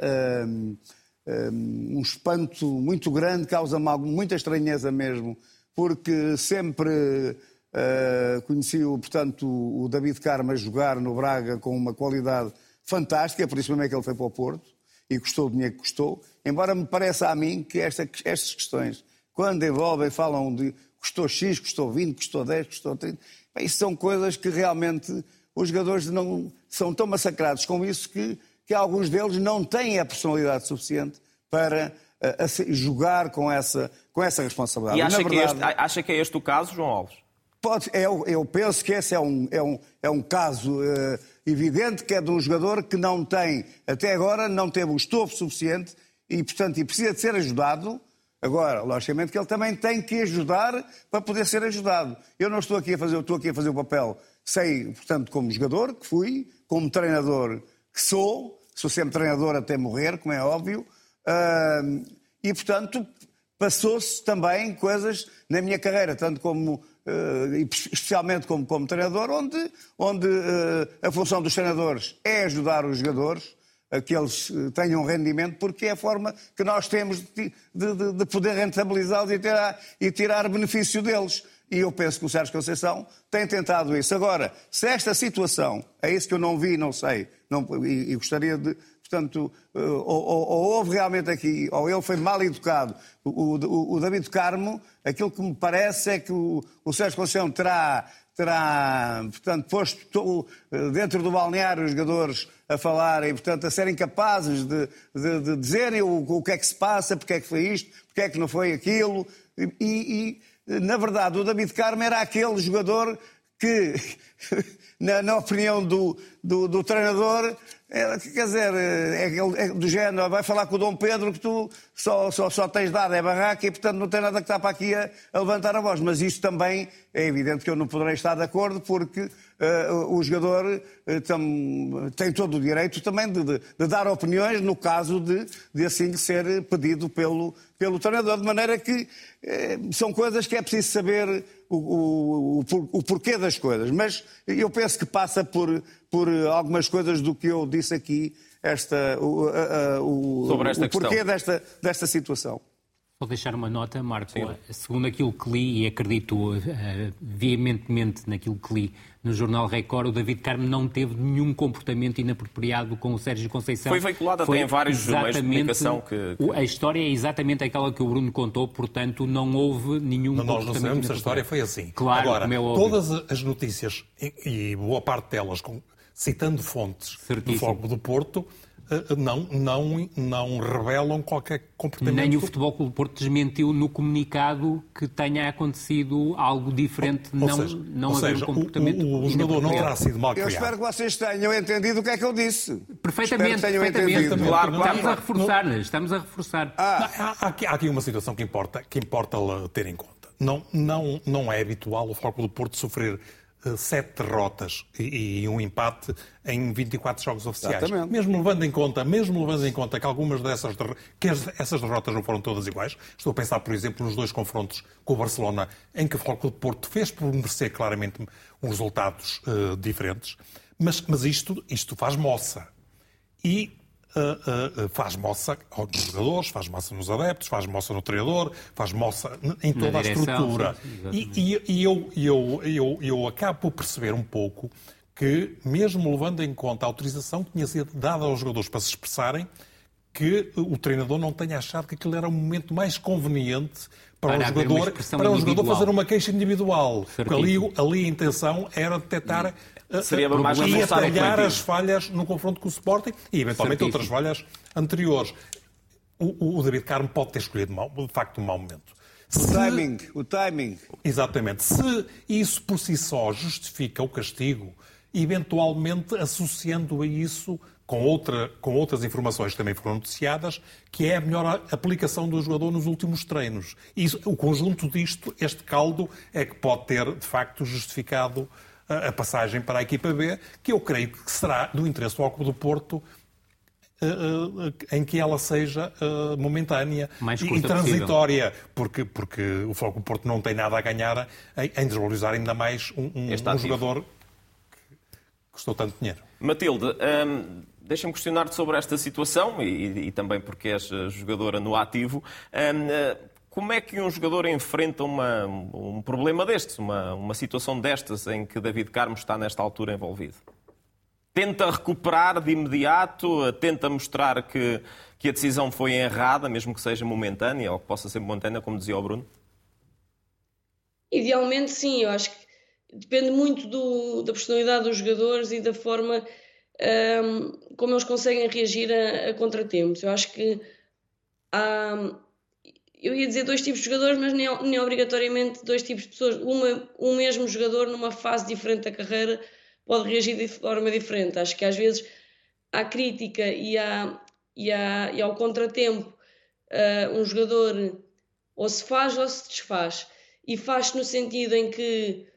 um, espanto muito grande, causa muita estranheza mesmo, porque sempre uh, conheci portanto, o David Carmo a jogar no Braga com uma qualidade fantástica, por isso mesmo é que ele foi para o Porto e custou o dinheiro que custou, embora me pareça a mim que esta, estas questões, quando envolvem, falam de custou X, custou 20, custou 10, custou 30, bem, isso são coisas que realmente os jogadores não são tão massacrados com isso que, que alguns deles não têm a personalidade suficiente para a jogar com essa, com essa responsabilidade. E acha, verdade, que este, acha que é este o caso, João Alves? Pode, eu, eu penso que esse é um, é um, é um caso uh, evidente, que é de um jogador que não tem, até agora, não teve o estofo suficiente e, portanto, e precisa de ser ajudado. Agora, logicamente que ele também tem que ajudar para poder ser ajudado. Eu não estou aqui a fazer, estou aqui a fazer o papel Sei, portanto, como jogador que fui, como treinador que sou, sou sempre treinador até morrer, como é óbvio, uh, e, portanto, passou-se também coisas na minha carreira, tanto como, uh, especialmente como, como treinador, onde, onde uh, a função dos treinadores é ajudar os jogadores a que eles tenham rendimento, porque é a forma que nós temos de, de, de poder rentabilizá-los e tirar, e tirar benefício deles. E eu penso que o Sérgio Conceição tem tentado isso. Agora, se esta situação, é isso que eu não vi, não sei, não, e, e, gostaria de, portanto, uh, ou, ou, ou, houve realmente aqui, ou ele foi mal educado, o, o, o David Carmo, aquilo que me parece é que o, o Sérgio Conceição terá, terá, portanto, posto dentro do balneário os jogadores a falarem, portanto, a serem capazes de, de, de dizerem o, o, que é que se passa, porque é que foi isto, porque é que não foi aquilo, e, e na verdade, o David Carmo era aquele jogador que, na, na opinião do, do, do treinador, é, quer dizer, é, é, do género, vai falar com o Dom Pedro que tu só, só, só tens dado, é barraca e portanto não tem nada que estar para aqui a, a levantar a voz. Mas isso também é evidente que eu não poderei estar de acordo porque uh, o jogador uh, tam, tem todo o direito também de, de, de, dar opiniões no caso de, de assim ser pedido pelo, pelo treinador, de maneira que uh, são coisas que é preciso saber o, o, o, o porquê das coisas. Mas eu penso que passa por por algumas coisas do que eu disse aqui, esta, o, a, o, Sobre esta o porquê desta, desta situação. Vou deixar uma nota, Marco. Sim. Segundo aquilo que li, e acredito uh, veementemente naquilo que li no Jornal Record, o David Carmo não teve nenhum comportamento inapropriado com o Sérgio Conceição. Foi veiculado até em vários meios de comunicação que, que, A história é exatamente aquela que o Bruno contou, portanto não houve nenhum não, comportamento Nós não sabemos a história foi assim. Claro, Agora, é todas as notícias, e, boa parte delas citando fontes Certíssimo. do Fogo do Porto, não, não, não revelam qualquer comportamento. Nem o Futebol Clube do Porto desmentiu no comunicado que tenha acontecido algo diferente, ou, não, seja, não haver seja, um comportamento. O, o, o jogador não terá sido mal criado. Eu espero que vocês tenham entendido o que é que eu disse. Perfeitamente. Tenham perfeitamente. Entendido. Claro, claro, estamos a reforçar, estamos a reforçar. Ah. Há, há, aqui, há aqui uma situação que importa, que importa ter em conta. não, não, não é habitual o Futebol do Porto sofrer sete derrotas e, e, um empate em 24 jogos oficiais. Exatamente. Mesmo levando em conta, mesmo levando em conta que algumas dessas que essas derrotas não foram todas iguais. Estou a pensar, por exemplo, nos dois confrontos com o Barcelona, em que o Futebol do Porto fez por merecer claramente uns resultados uh, diferentes. Mas, mas isto, isto faz moça. E uh, uh, faz moça nos jogadores, faz moça nos adeptos, faz moça no treinador, faz moça em toda a estrutura. e, e, e eu, eu, eu, eu acabo por perceber um pouco que, mesmo levando em conta a autorização que tinha sido dada aos jogadores para se expressarem, que o treinador não tenha achado que aquele era o momento mais conveniente para, para o jogador, para o jogador fazer uma queixa individual. Porque ali, ali a intenção era detectar Seria mais e atalhar as falhas no confronto com o Sporting e eventualmente outras falhas anteriores. O, o David Carmo pode ter escolhido de facto um mau momento. O Se... timing, o timing. Exatamente. Se isso por si só justifica o castigo, eventualmente associando a isso com, outra, com outras informações que também foram noticiadas, que é a melhor aplicação do jogador nos últimos treinos. E o conjunto disto, este caldo, é que pode ter, de facto, justificado a passagem para a equipa B, que eu creio que será do interesse do Clube do Porto eh, eh, em que ela seja uh, momentânea e transitória, porque, porque o Foco Porto não tem nada a ganhar em, desvalorizar ainda mais um, um, um jogador que custou tanto dinheiro. Matilde, um, deixa-me questionar-te sobre esta situação e, e, também porque és jogadora no ativo. Um, como é que um jogador enfrenta uma, um problema destes, uma, uma situação destas em que David Carmo está nesta altura envolvido? Tenta recuperar de imediato, tenta mostrar que, que a decisão foi errada, mesmo que seja momentânea, ou que possa ser momentânea, como dizia o Bruno? Idealmente, sim. Eu acho que depende muito do, da personalidade dos jogadores e da forma um, como eles conseguem reagir a, a contratempos. Eu acho que há eu ia dizer dois tipos de jogadores, mas nem, nem obrigatoriamente dois tipos de pessoas. Uma, um mesmo jogador, numa fase diferente da carreira, pode reagir de forma diferente. Acho que às vezes à crítica e, à, e, e ao contratempo, uh, um jogador ou se faz ou se desfaz. E faz-se no sentido em que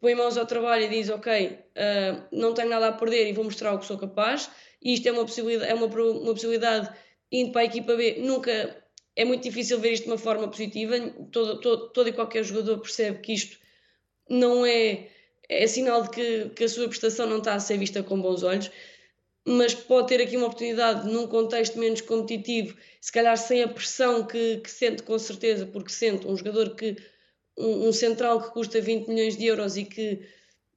põe mãos ao trabalho e diz: Ok, uh, não tenho nada a perder e vou mostrar o que sou capaz. E isto é uma possibilidade, é uma, uma possibilidade indo para a equipa B, nunca é muito difícil ver isto de uma forma positiva. Todo, todo, todo e qualquer jogador percebe que isto não é, é sinal de que, que a sua prestação não está a ser vista com bons olhos, mas pode ter aqui uma oportunidade num contexto menos competitivo, se calhar sem a pressão que, que sente com certeza, porque sente um jogador que um, um, central que custa 20 milhões de euros e que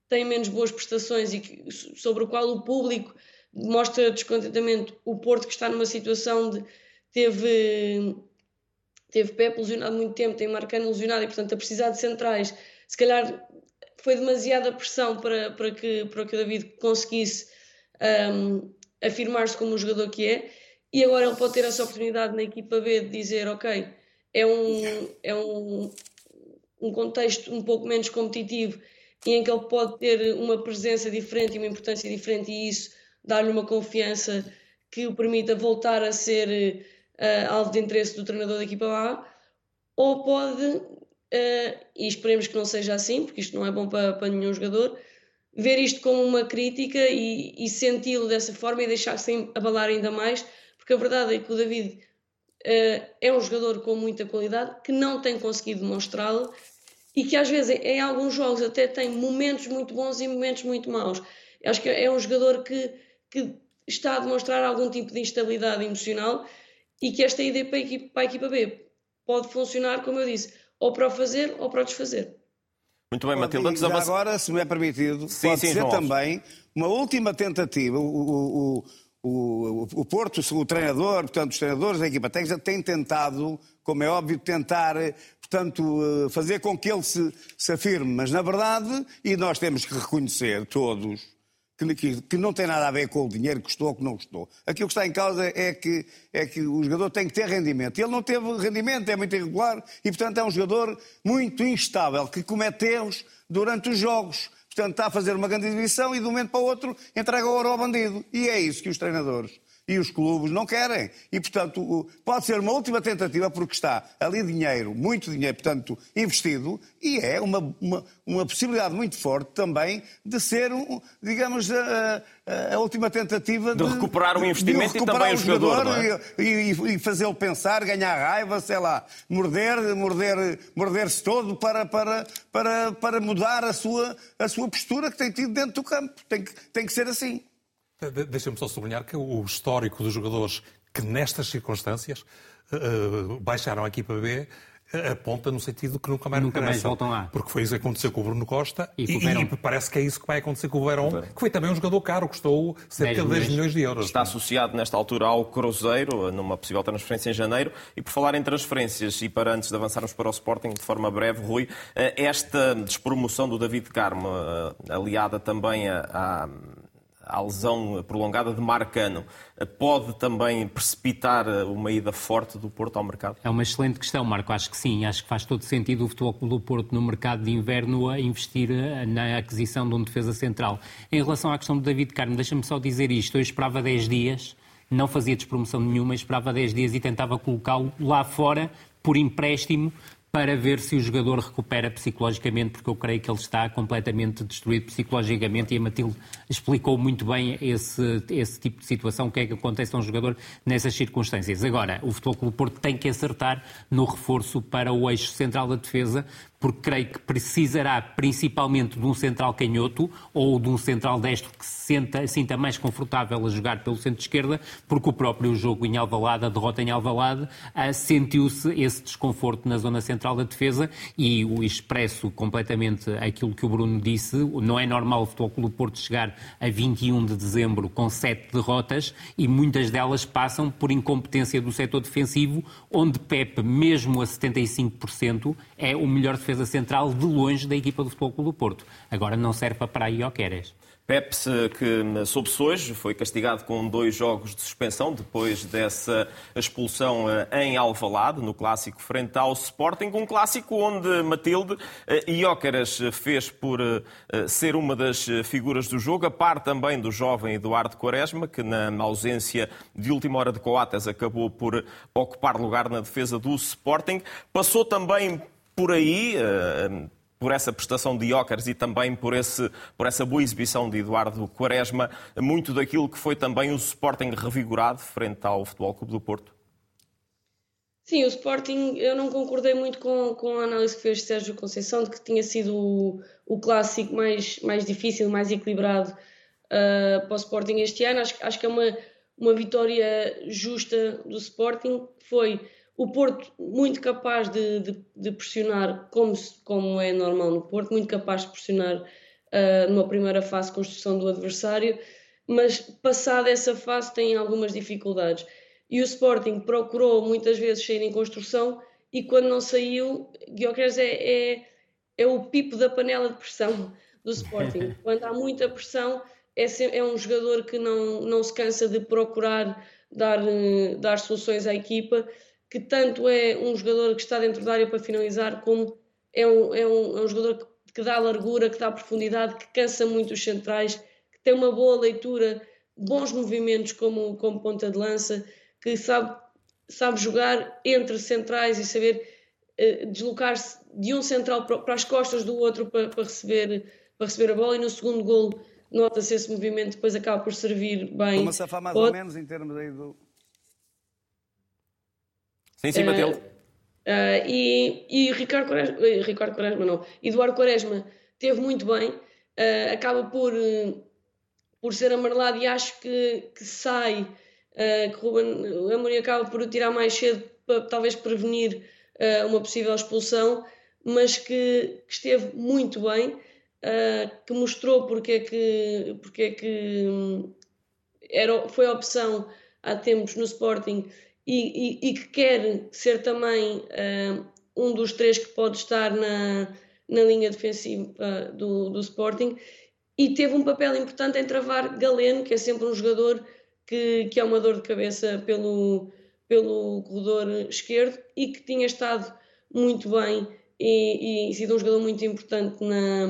tem menos boas prestações e que, sobre o qual o público mostra descontentamento, o Porto que está numa situação de teve, teve Pepe lesionado muito tempo, tem Marcano lesionado e, portanto, a precisar de centrais. Se calhar foi demasiada pressão para, para, que, para que o David conseguisse um, afirmar-se como o jogador que é. E agora ele pode ter essa oportunidade na equipa B de dizer: Ok, é um, é um, um contexto um pouco menos competitivo e em que ele pode ter uma presença diferente e uma importância diferente, e isso dá-lhe uma confiança que o permita voltar a ser uh, alvo de interesse do treinador da equipa A, ou pode, uh, e esperemos que não seja assim, porque isto não é bom para, para nenhum jogador, ver isto como uma crítica e, e senti-lo dessa forma e deixar-se abalar ainda mais, porque a verdade é que o David uh, é um jogador com muita qualidade que não tem conseguido demonstrá-lo e que às vezes em alguns jogos até tem momentos muito bons e momentos muito maus. Acho que é um jogador que, que está a demonstrar algum tipo de instabilidade emocional e que esta ida para a equipa, para a equipa B pode funcionar, como eu disse, ou para o fazer ou para o desfazer. Muito bem, Matilde. Antes avançar... Agora, se me é permitido, sim, pode sim, ser também uma última tentativa. O, o, o, o, Porto, o treinador, portanto, os treinadores da equipa técnica têm tentado, como é óbvio, tentar, portanto, eh, fazer com que ele se, se afirme. Mas, na verdade, e nós temos que reconhecer todos, que, que, não tem nada a ver com o dinheiro que custou ou que não custou. Aquilo que está em causa é que, é que o jogador tem que ter rendimento. Ele não teve rendimento, é muito irregular e, portanto, é um jogador muito instável, que comete erros durante os jogos. Portanto, está a fazer uma grande exibição e de um momento para o outro entrega o ouro ao bandido. E é isso que os treinadores e os clubes não querem. E, portanto, pode ser uma última tentativa porque está ali dinheiro, muito dinheiro, portanto, investido, e é uma, uma, uma possibilidade muito forte também de ser, digamos, a, a última tentativa de, de recuperar o investimento recuperar e também o jogador, jogador é? e, e, e fazê-lo pensar, ganhar raiva, sei lá, morder, morder, morder-se todo para, para, para, para mudar a sua, a sua postura que tem tido dentro do campo. Tem que, tem que ser assim. Deixa-me só sublinhar que o histórico dos jogadores que nestas circunstâncias uh, baixaram a equipa B aponta no sentido que nunca mais nunca mais voltam lá. Porque foi isso que aconteceu com o Bruno Costa e, e, e, parece que é isso que vai acontecer com o Verón, que foi também um jogador caro, custou cerca de 10 milhões de euros. Está associado nesta altura ao Cruzeiro, numa possível transferência em janeiro. E por falar em transferências, e para antes de avançarmos para o Sporting de forma breve, Rui, eh, esta despromoção do David Carmo, eh, aliada também a a lesão prolongada de Marcano pode também precipitar uma ida forte do Porto ao mercado? É uma excelente questão, Marco. Acho que sim. Acho que faz todo sentido o Futebol Clube do Porto no mercado de inverno a investir eh, na aquisição de um defesa central. Em relação à questão do David Carmo, deixa-me só dizer isto. Eu esperava 10 dias, não fazia despromoção nenhuma, esperava 10 dias e tentava colocá-lo lá fora por empréstimo para ver se o jogador recupera psicologicamente, porque eu creio que ele está completamente destruído psicologicamente e a Matilde explicou muito bem esse, esse tipo de situação, o que é que acontece a um jogador nessas circunstâncias. Agora, o Futebol Clube Porto tem que acertar no reforço para o eixo central da defesa, porque creio que precisará principalmente de um central canhoto ou de um central destro que se sinta, sinta mais confortável a jogar pelo centro-esquerda, porque o próprio jogo em Alvalade, a derrota em Alvalade, uh, sentiu-se esse desconforto na zona central da defesa e o expresso completamente aquilo que o Bruno disse, não é normal o Futebol Clube Porto chegar a 21 de dezembro com sete derrotas e muitas delas passam por incompetência do setor defensivo, onde Pepe, mesmo a 75%, é o melhor defesa central de longe da equipa do Futebol Clube do Porto. Agora não serve para para aí ao Queres. Pepe, que soube-se hoje, foi castigado com dois jogos de suspensão depois dessa expulsão eh, em Alvalade, no clássico frente ao Sporting, um clássico onde Matilde Iócaras eh, fez por eh, ser uma das figuras do jogo, a par também do jovem Eduardo Quaresma, que na ausência de última hora de Coates acabou por ocupar lugar na defesa do Sporting. Passou também por aí, eh, por essa prestação de Jóqueres e também por, esse, por essa boa exibição de Eduardo Quaresma, muito daquilo que foi também o Sporting revigorado frente ao Futebol Clube do Porto? Sim, o Sporting, eu não concordei muito com, com a análise que fez Sérgio Conceição de que tinha sido o, o clássico mais, mais difícil, mais equilibrado uh, para o Sporting este ano. Acho, acho que é uma, uma vitória justa do Sporting. Foi o Porto muito capaz de, de, de pressionar, como, como é normal no Porto, muito capaz de pressionar uh, numa primeira fase de construção do adversário, mas passada essa fase tem algumas dificuldades. E o Sporting procurou muitas vezes sair em construção e quando não saiu, Guilherme é, é, é o pipo da panela de pressão do Sporting. Quando há muita pressão, é, é um jogador que não, não se cansa de procurar dar, eh, dar soluções à equipa que tanto é um jogador que está dentro da área para finalizar, como é um, é um, é um jogador que, que dá largura, que dá profundidade, que cansa muito os centrais, que tem uma boa leitura, bons movimentos como, como ponta de lança, que sabe, sabe jogar entre centrais e saber uh, deslocar-se de um central para, para, as costas do outro para, para, receber, para receber a bola e no segundo gol nota-se esse movimento, depois acaba por servir bem. Como safar mais ou menos em termos aí do, Sim, sim, Matilde. Uh, e, e Ricardo Quaresma, eh, Ricardo Quaresma não, Eduardo Quaresma teve muito bem, uh, acaba por, por ser amarelado e acho que, que sai, uh, que Ruben Amorim acaba por o tirar mais cedo para talvez prevenir uma possível expulsão, mas que, que esteve muito bem, que mostrou porque é que, porque é que hum, era, foi a opção há tempos no Sporting e, e, que quer ser também uh, um dos três que pode estar na, na linha defensiva do, do Sporting. E teve um papel importante em travar Galeno, que é sempre um jogador que, que é uma dor de cabeça pelo, pelo corredor esquerdo e que tinha estado muito bem e, e sido um jogador muito importante na,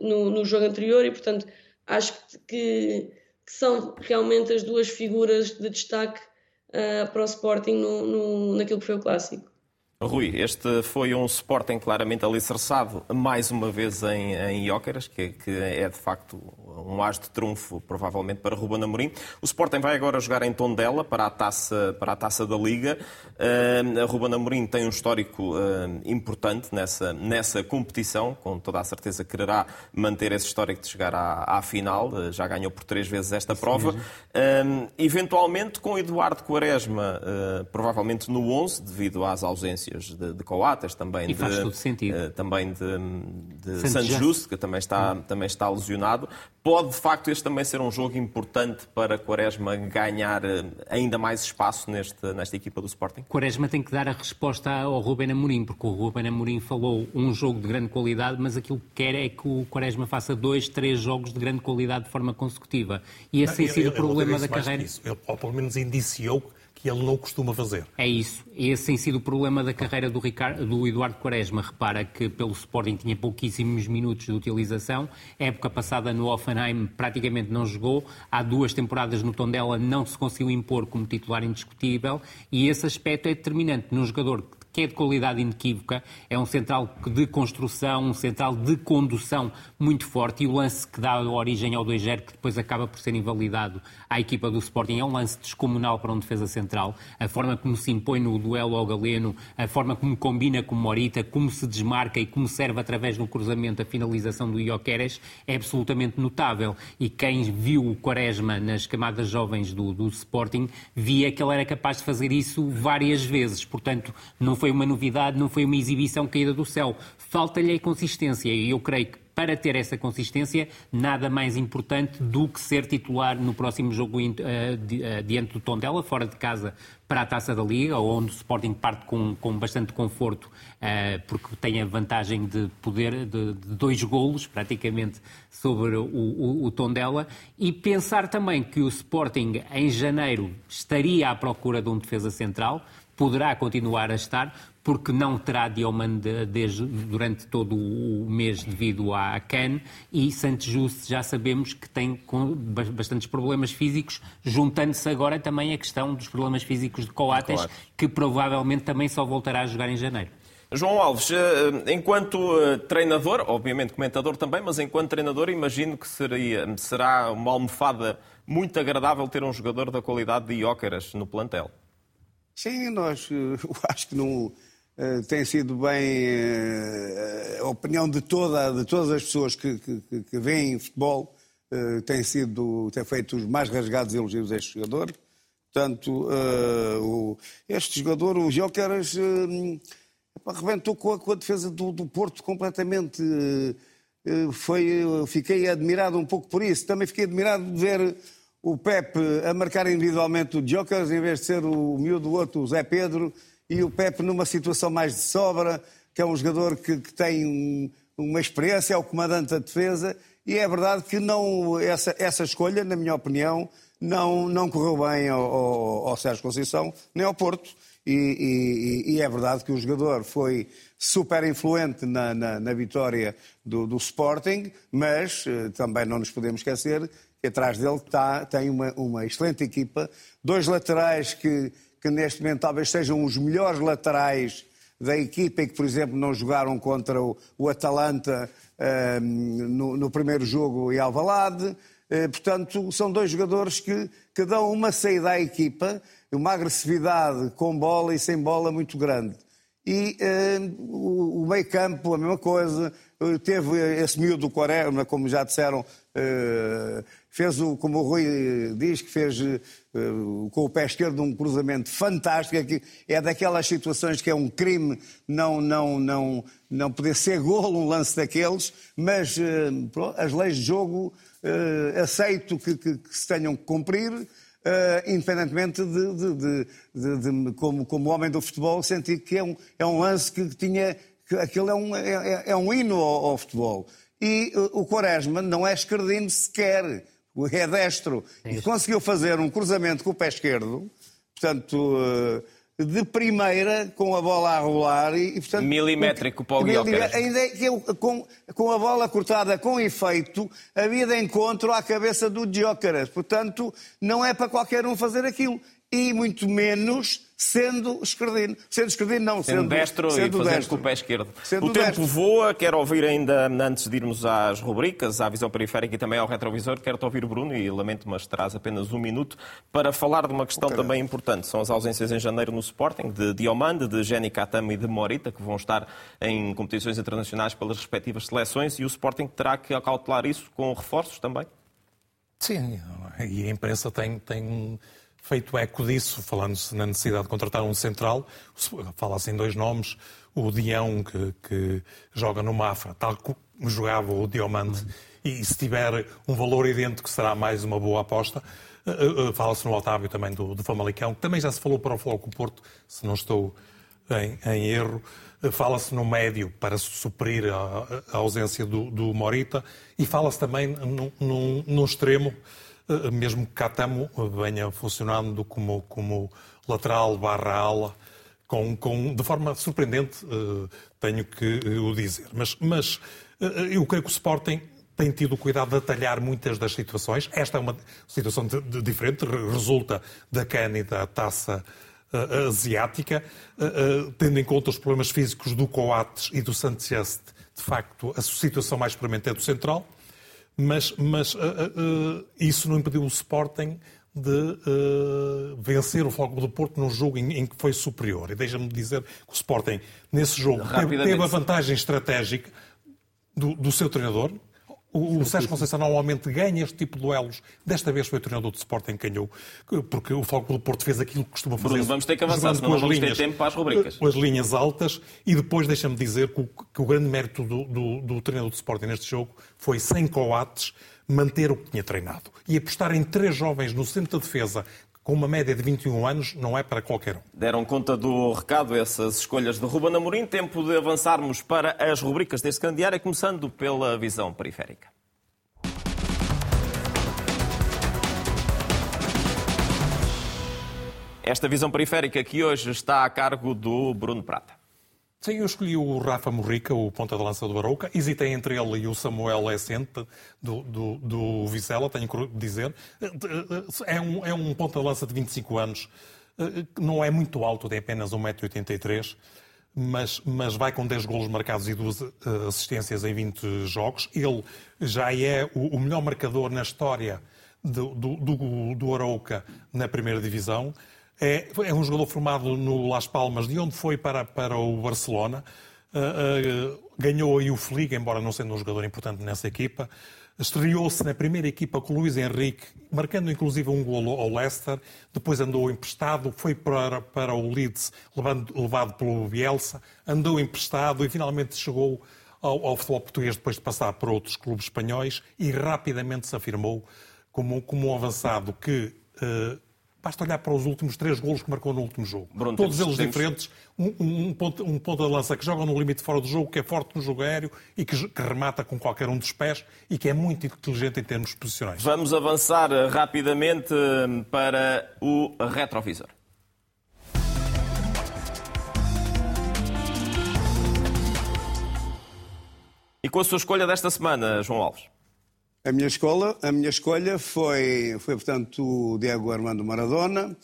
no, no jogo anterior. E portanto acho que, que são realmente as duas figuras de destaque uh, para o Sporting no, no, naquilo que foi o clássico. Rui, este foi um Sporting claramente alicerçado, mais uma vez em, em Iócaras, que, que, é de facto um as de trunfo, provavelmente, para Ruben Amorim. O Sporting vai agora jogar em Tondela para a taça, para a taça da Liga. Uh, Ruben Amorim tem um histórico uh, importante nessa, nessa competição, com toda a certeza quererá manter esse histórico de chegar à, à final. Uh, já ganhou por três vezes esta Isso prova. eventualmente com Eduardo Quaresma, provavelmente no 11, devido às ausências de, de Coates, também e de, uh, também de, de Santos Justo, que também está, também está lesionado. Pode, de facto, este também ser um jogo importante para Quaresma ganhar eh, ainda mais espaço neste, nesta equipa do Sporting? Quaresma tem que dar a resposta ao Ruben Amorim, porque o Ruben Amorim falou um jogo de grande qualidade, mas aquilo que quer é que o Quaresma faça dois, três jogos de grande qualidade de forma consecutiva. E esse tem sido o problema da carreira. Ele, ou pelo menos indiciou que ele não costuma fazer. É isso. Esse tem sido o problema da carreira do, Ricardo, do Eduardo Quaresma. Repara que pelo Sporting tinha pouquíssimos minutos de utilização. A época passada no Offenheim praticamente não jogou. Há duas temporadas no Tondela não se conseguiu impor como titular indiscutível. E esse aspecto é determinante num jogador que é de qualidade inequívoca, é um central de construção, um central de condução muito forte e o lance que dá origem ao 2-0, que depois acaba por ser invalidado à equipa do Sporting, é um lance descomunal para um defesa central. A forma como se impõe no duelo ao Galeno, a forma como combina com Morita, como se desmarca e como serve através do cruzamento a finalização do Ioqueres é absolutamente notável. E quem viu o Quaresma nas camadas jovens do, do Sporting via que ele era capaz de fazer isso várias vezes. Portanto, não foi uma novidade, não foi uma exibição caída do céu. Falta-lhe a consistência e eu creio que para ter essa consistência, nada mais importante do que ser titular no próximo jogo uh, diante do Tondela, fora de casa, para a Taça da Liga, onde o Sporting parte com, com bastante conforto, uh, porque tem a vantagem de poder de, de dois golos, praticamente, sobre o, o, o Tondela, e pensar também que o Sporting, em janeiro, estaria à procura de um defesa central, poderá continuar a estar, porque não terá Dioman de, de, durante todo o mês devido à CAN e Santos Juste já sabemos que tem bastantes problemas físicos, juntando-se agora também a questão dos problemas físicos de Coates, claro. que provavelmente também só voltará a jogar em janeiro. João Alves, eh, enquanto eh, treinador, obviamente comentador também, mas enquanto treinador imagino que seria, será uma almofada muito agradável ter um jogador da qualidade de Iócaras no plantel. Sim, nós eu acho que não uh, tem sido bem uh, a opinião de, toda, de todas as pessoas que, que, que veem futebol uh, tem sido tem feito os mais rasgados elogios a este jogador. Portanto, o, este jogador, o uh, arrebentou com a, com a defesa do, do, Porto completamente. foi, fiquei admirado um pouco por isso. Também fiquei admirado de ver o Pepe a marcar individualmente o Jokers, em vez de ser o miúdo outro, o Zé Pedro, e o Pepe numa situação mais de sobra, que é um jogador que, que tem um, uma experiência, é o comandante da defesa, e é verdade que não, essa, essa escolha, na minha opinião, não, não correu bem ao, ao, ao Sérgio Conceição, nem ao Porto. E, e, e, é verdade que o jogador foi super influente na, na, na vitória do, do, Sporting, mas eh, também não nos podemos esquecer que atrás dele está, tem uma, uma excelente equipa, dois laterais que, que neste momento talvez sejam os melhores laterais da equipa e que, por exemplo, não jogaram contra o, o Atalanta uh, no, no, primeiro jogo em Alvalade. Uh, portanto, são dois jogadores que, que dão uma saída à equipa, uma agressividade com bola e sem bola muito grande. E uh, o, o meio campo, a mesma coisa. Teve esse miúdo do Quaresma, como já disseram, fez, o, como o Rui diz, que fez uh, com o pé esquerdo um cruzamento fantástico, é que é daquelas situações que é um crime não, não, não, não poder ser golo um lance daqueles, mas uh, as leis de jogo uh, aceito que, que, que, se tenham que cumprir, independentemente de, de, de, de, como, como homem do futebol, senti que é um, é um lance que tinha, que aquilo é um, é, é, é um hino ao, ao futebol. E o Quaresma não é esquerdino sequer é destro, e conseguiu fazer um cruzamento com o pé esquerdo, portanto, uh, de primeira, com a bola a rolar e, portanto... Milimétrico para o Guilherme. Ainda é com, com a bola cortada com efeito, havia de encontro à cabeça do Gyökeres. Portanto, não é para qualquer um fazer aquilo. E muito menos sendo esquerdino. Sendo esquerdino, não. Sendo, sendo destro sendo e fazendo destro. com o pé esquerdo. Sendo o tempo destro. voa. Quero ouvir ainda, antes de irmos às rubricas, à visão periférica e também ao retrovisor, quero-te ouvir, Bruno, e lamento, mas terás apenas um minuto para falar de uma questão okay. também importante. São as ausências em janeiro no Sporting, de Diomande, de Jenny Katama e de Morita, que vão estar em competições internacionais pelas respectivas seleções, e o Sporting terá que acautelar isso com reforços também? Sim, e a imprensa tem, tem feito eco disso, falando-se na necessidade de contratar um central. Fala-se em dois nomes, o Dião, que, que, joga no Mafra, tal como jogava o Diomante, e se tiver um valor idêntico será mais uma boa aposta. Eh, eh, fala-se no Otávio também do, do Famalicão, que também já se falou para o Floco Porto, se não estou em, em erro. Eh, fala-se no médio para suprir a, a ausência do, do, Morita e fala-se também no extremo eh, mesmo que Catamo venha funcionando como, como lateral barra ala, com, com, de forma surpreendente, eh, tenho que eh, o dizer. Mas, mas eu creio que o Sporting tem tido cuidado de atalhar muitas das situações. Esta é uma situação de, de, diferente, resulta da e da taça uh, asiática, uh, uh, tendo em conta os problemas físicos do Coates e do Sanchez, de facto, a situação mais experimentada é do Central mas, mas uh, uh, isso não impediu o Sporting de uh, vencer o Futebol do Porto num jogo em, em que foi superior. E deixa-me dizer que o Sporting, nesse jogo, teve, teve, a vantagem estratégica do, do seu treinador, o, o Sérgio Conceição normalmente ganha este tipo de duelos. Desta vez foi o treinador do Sporting que ganhou, porque o Foco do Porto fez aquilo que costuma fazer. Bruno, vamos ter que avançar, senão não vamos linhas, ter tempo para as rubricas. Com as linhas altas e depois deixa-me dizer que o, que o, grande mérito do, do, do treinador do Sporting neste jogo foi, sem coates, manter o que tinha treinado. E apostar em três jovens no centro de defesa com uma média de 21 anos, não é para qualquer um. Deram conta do recado essas escolhas de Ruben Amorim. Tempo de avançarmos para as rubricas deste diário, começando pela visão periférica. Esta visão periférica que hoje está a cargo do Bruno Prata. Sim, eu escolhi o Rafa Morrica, o ponta de lança do Barouca. Hesitei entre ele e o Samuel Essente, do, do, do Vizela, tenho que dizer. É um, é um ponta de lança de 25 anos, não é muito alto, tem apenas 1,83m, mas, mas vai com 10 golos marcados e 2 eh, assistências em 20 jogos. Ele já é o, o melhor marcador na história do, do, do, do Arouca na primeira divisão. É, é um jogador formado no Las Palmas, de onde foi para, para o Barcelona. Uh, uh, ganhou aí o Fliga, embora não sendo um jogador importante nessa equipa. Estreou-se na primeira equipa com Luís Henrique, marcando inclusive um golo ao Leicester. Depois andou emprestado, foi para, para o Leeds, levando, levado pelo Bielsa. Andou emprestado e finalmente chegou ao, ao futebol português depois de passar por outros clubes espanhóis e rapidamente se afirmou como, como um avançado que uh, Basta olhar para os últimos três golos que marcou no último jogo. Bruno, Todos temos, eles temos... diferentes. Um, um, ponto, um ponto de lança que joga no limite fora do jogo, que é forte no jogo aéreo e que, que, remata com qualquer um dos pés e que é muito inteligente em termos posicionais. Vamos avançar rapidamente eh, para o retrovisor. E com a sua escolha desta semana, João Alves? A minha escola, a minha escolha foi, foi portanto, o Diego Armando Maradona,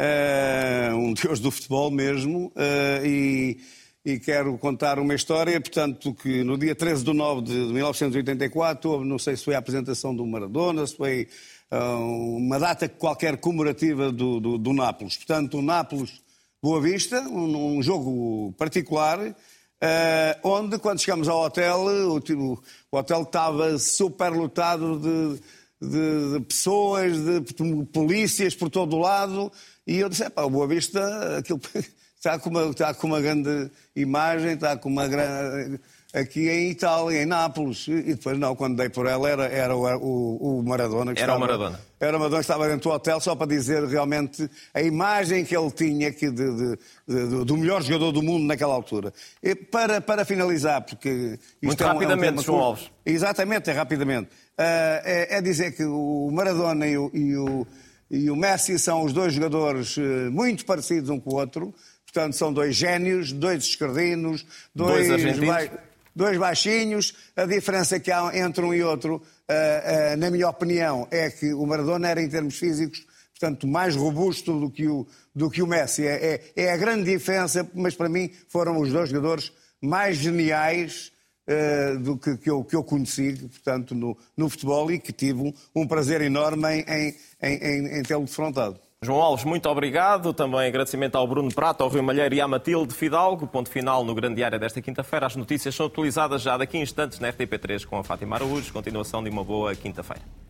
uh, um deus do futebol mesmo, uh, e, e, quero contar uma história, portanto, que no dia 13 de nove de 1984, houve, não sei se foi a apresentação do Maradona, se foi uh, uma data qualquer comemorativa do, do, do Nápoles. Portanto, o Nápoles Boa Vista, um, um jogo particular, Uh, onde, quando chegamos ao hotel, o, o, hotel estava super lotado de, de, de, pessoas, de polícias por todo o lado, e eu disse, pá, Boa Vista, aquilo está com, uma, está com uma grande imagem, está com uma grande aqui em Itália, em Nápoles. E depois, não, quando dei por ela, era, era o, o Maradona. Que era estava, o Maradona. Era o Maradona que estava dentro do hotel, só para dizer realmente a imagem que ele tinha de, de, de, do melhor jogador do mundo naquela altura. E para, para finalizar, porque... Muito é um, rapidamente, é um João Alves. Exatamente, é rapidamente. Uh, é, é, dizer que o Maradona e o, e o e o Messi são os dois jogadores eh, muito parecidos um com o outro. Portanto, são dois génios, dois esquerdinos, dois, Dois ba- dois baixinhos. A diferença que há entre um e outro, eh, eh, na minha opinião, é que o Maradona era, em termos físicos, portanto, mais robusto do que o, do que o Messi. É, é, é a grande diferença, mas para mim foram os dois jogadores mais geniais eh, do que, que, eu, que eu conheci, portanto, no, no futebol e que tive um, um prazer enorme em, em, em, em tê-lo defrontado. João Alves, muito obrigado. Também agradecimento ao Bruno Prata, ao Rui Malheiro e à Matilde Fidalgo. Ponto final no Grande Diário desta quinta-feira. As notícias são atualizadas já daqui a instantes na RTP3 com a Fátima Araújo. Continuação de uma boa quinta-feira.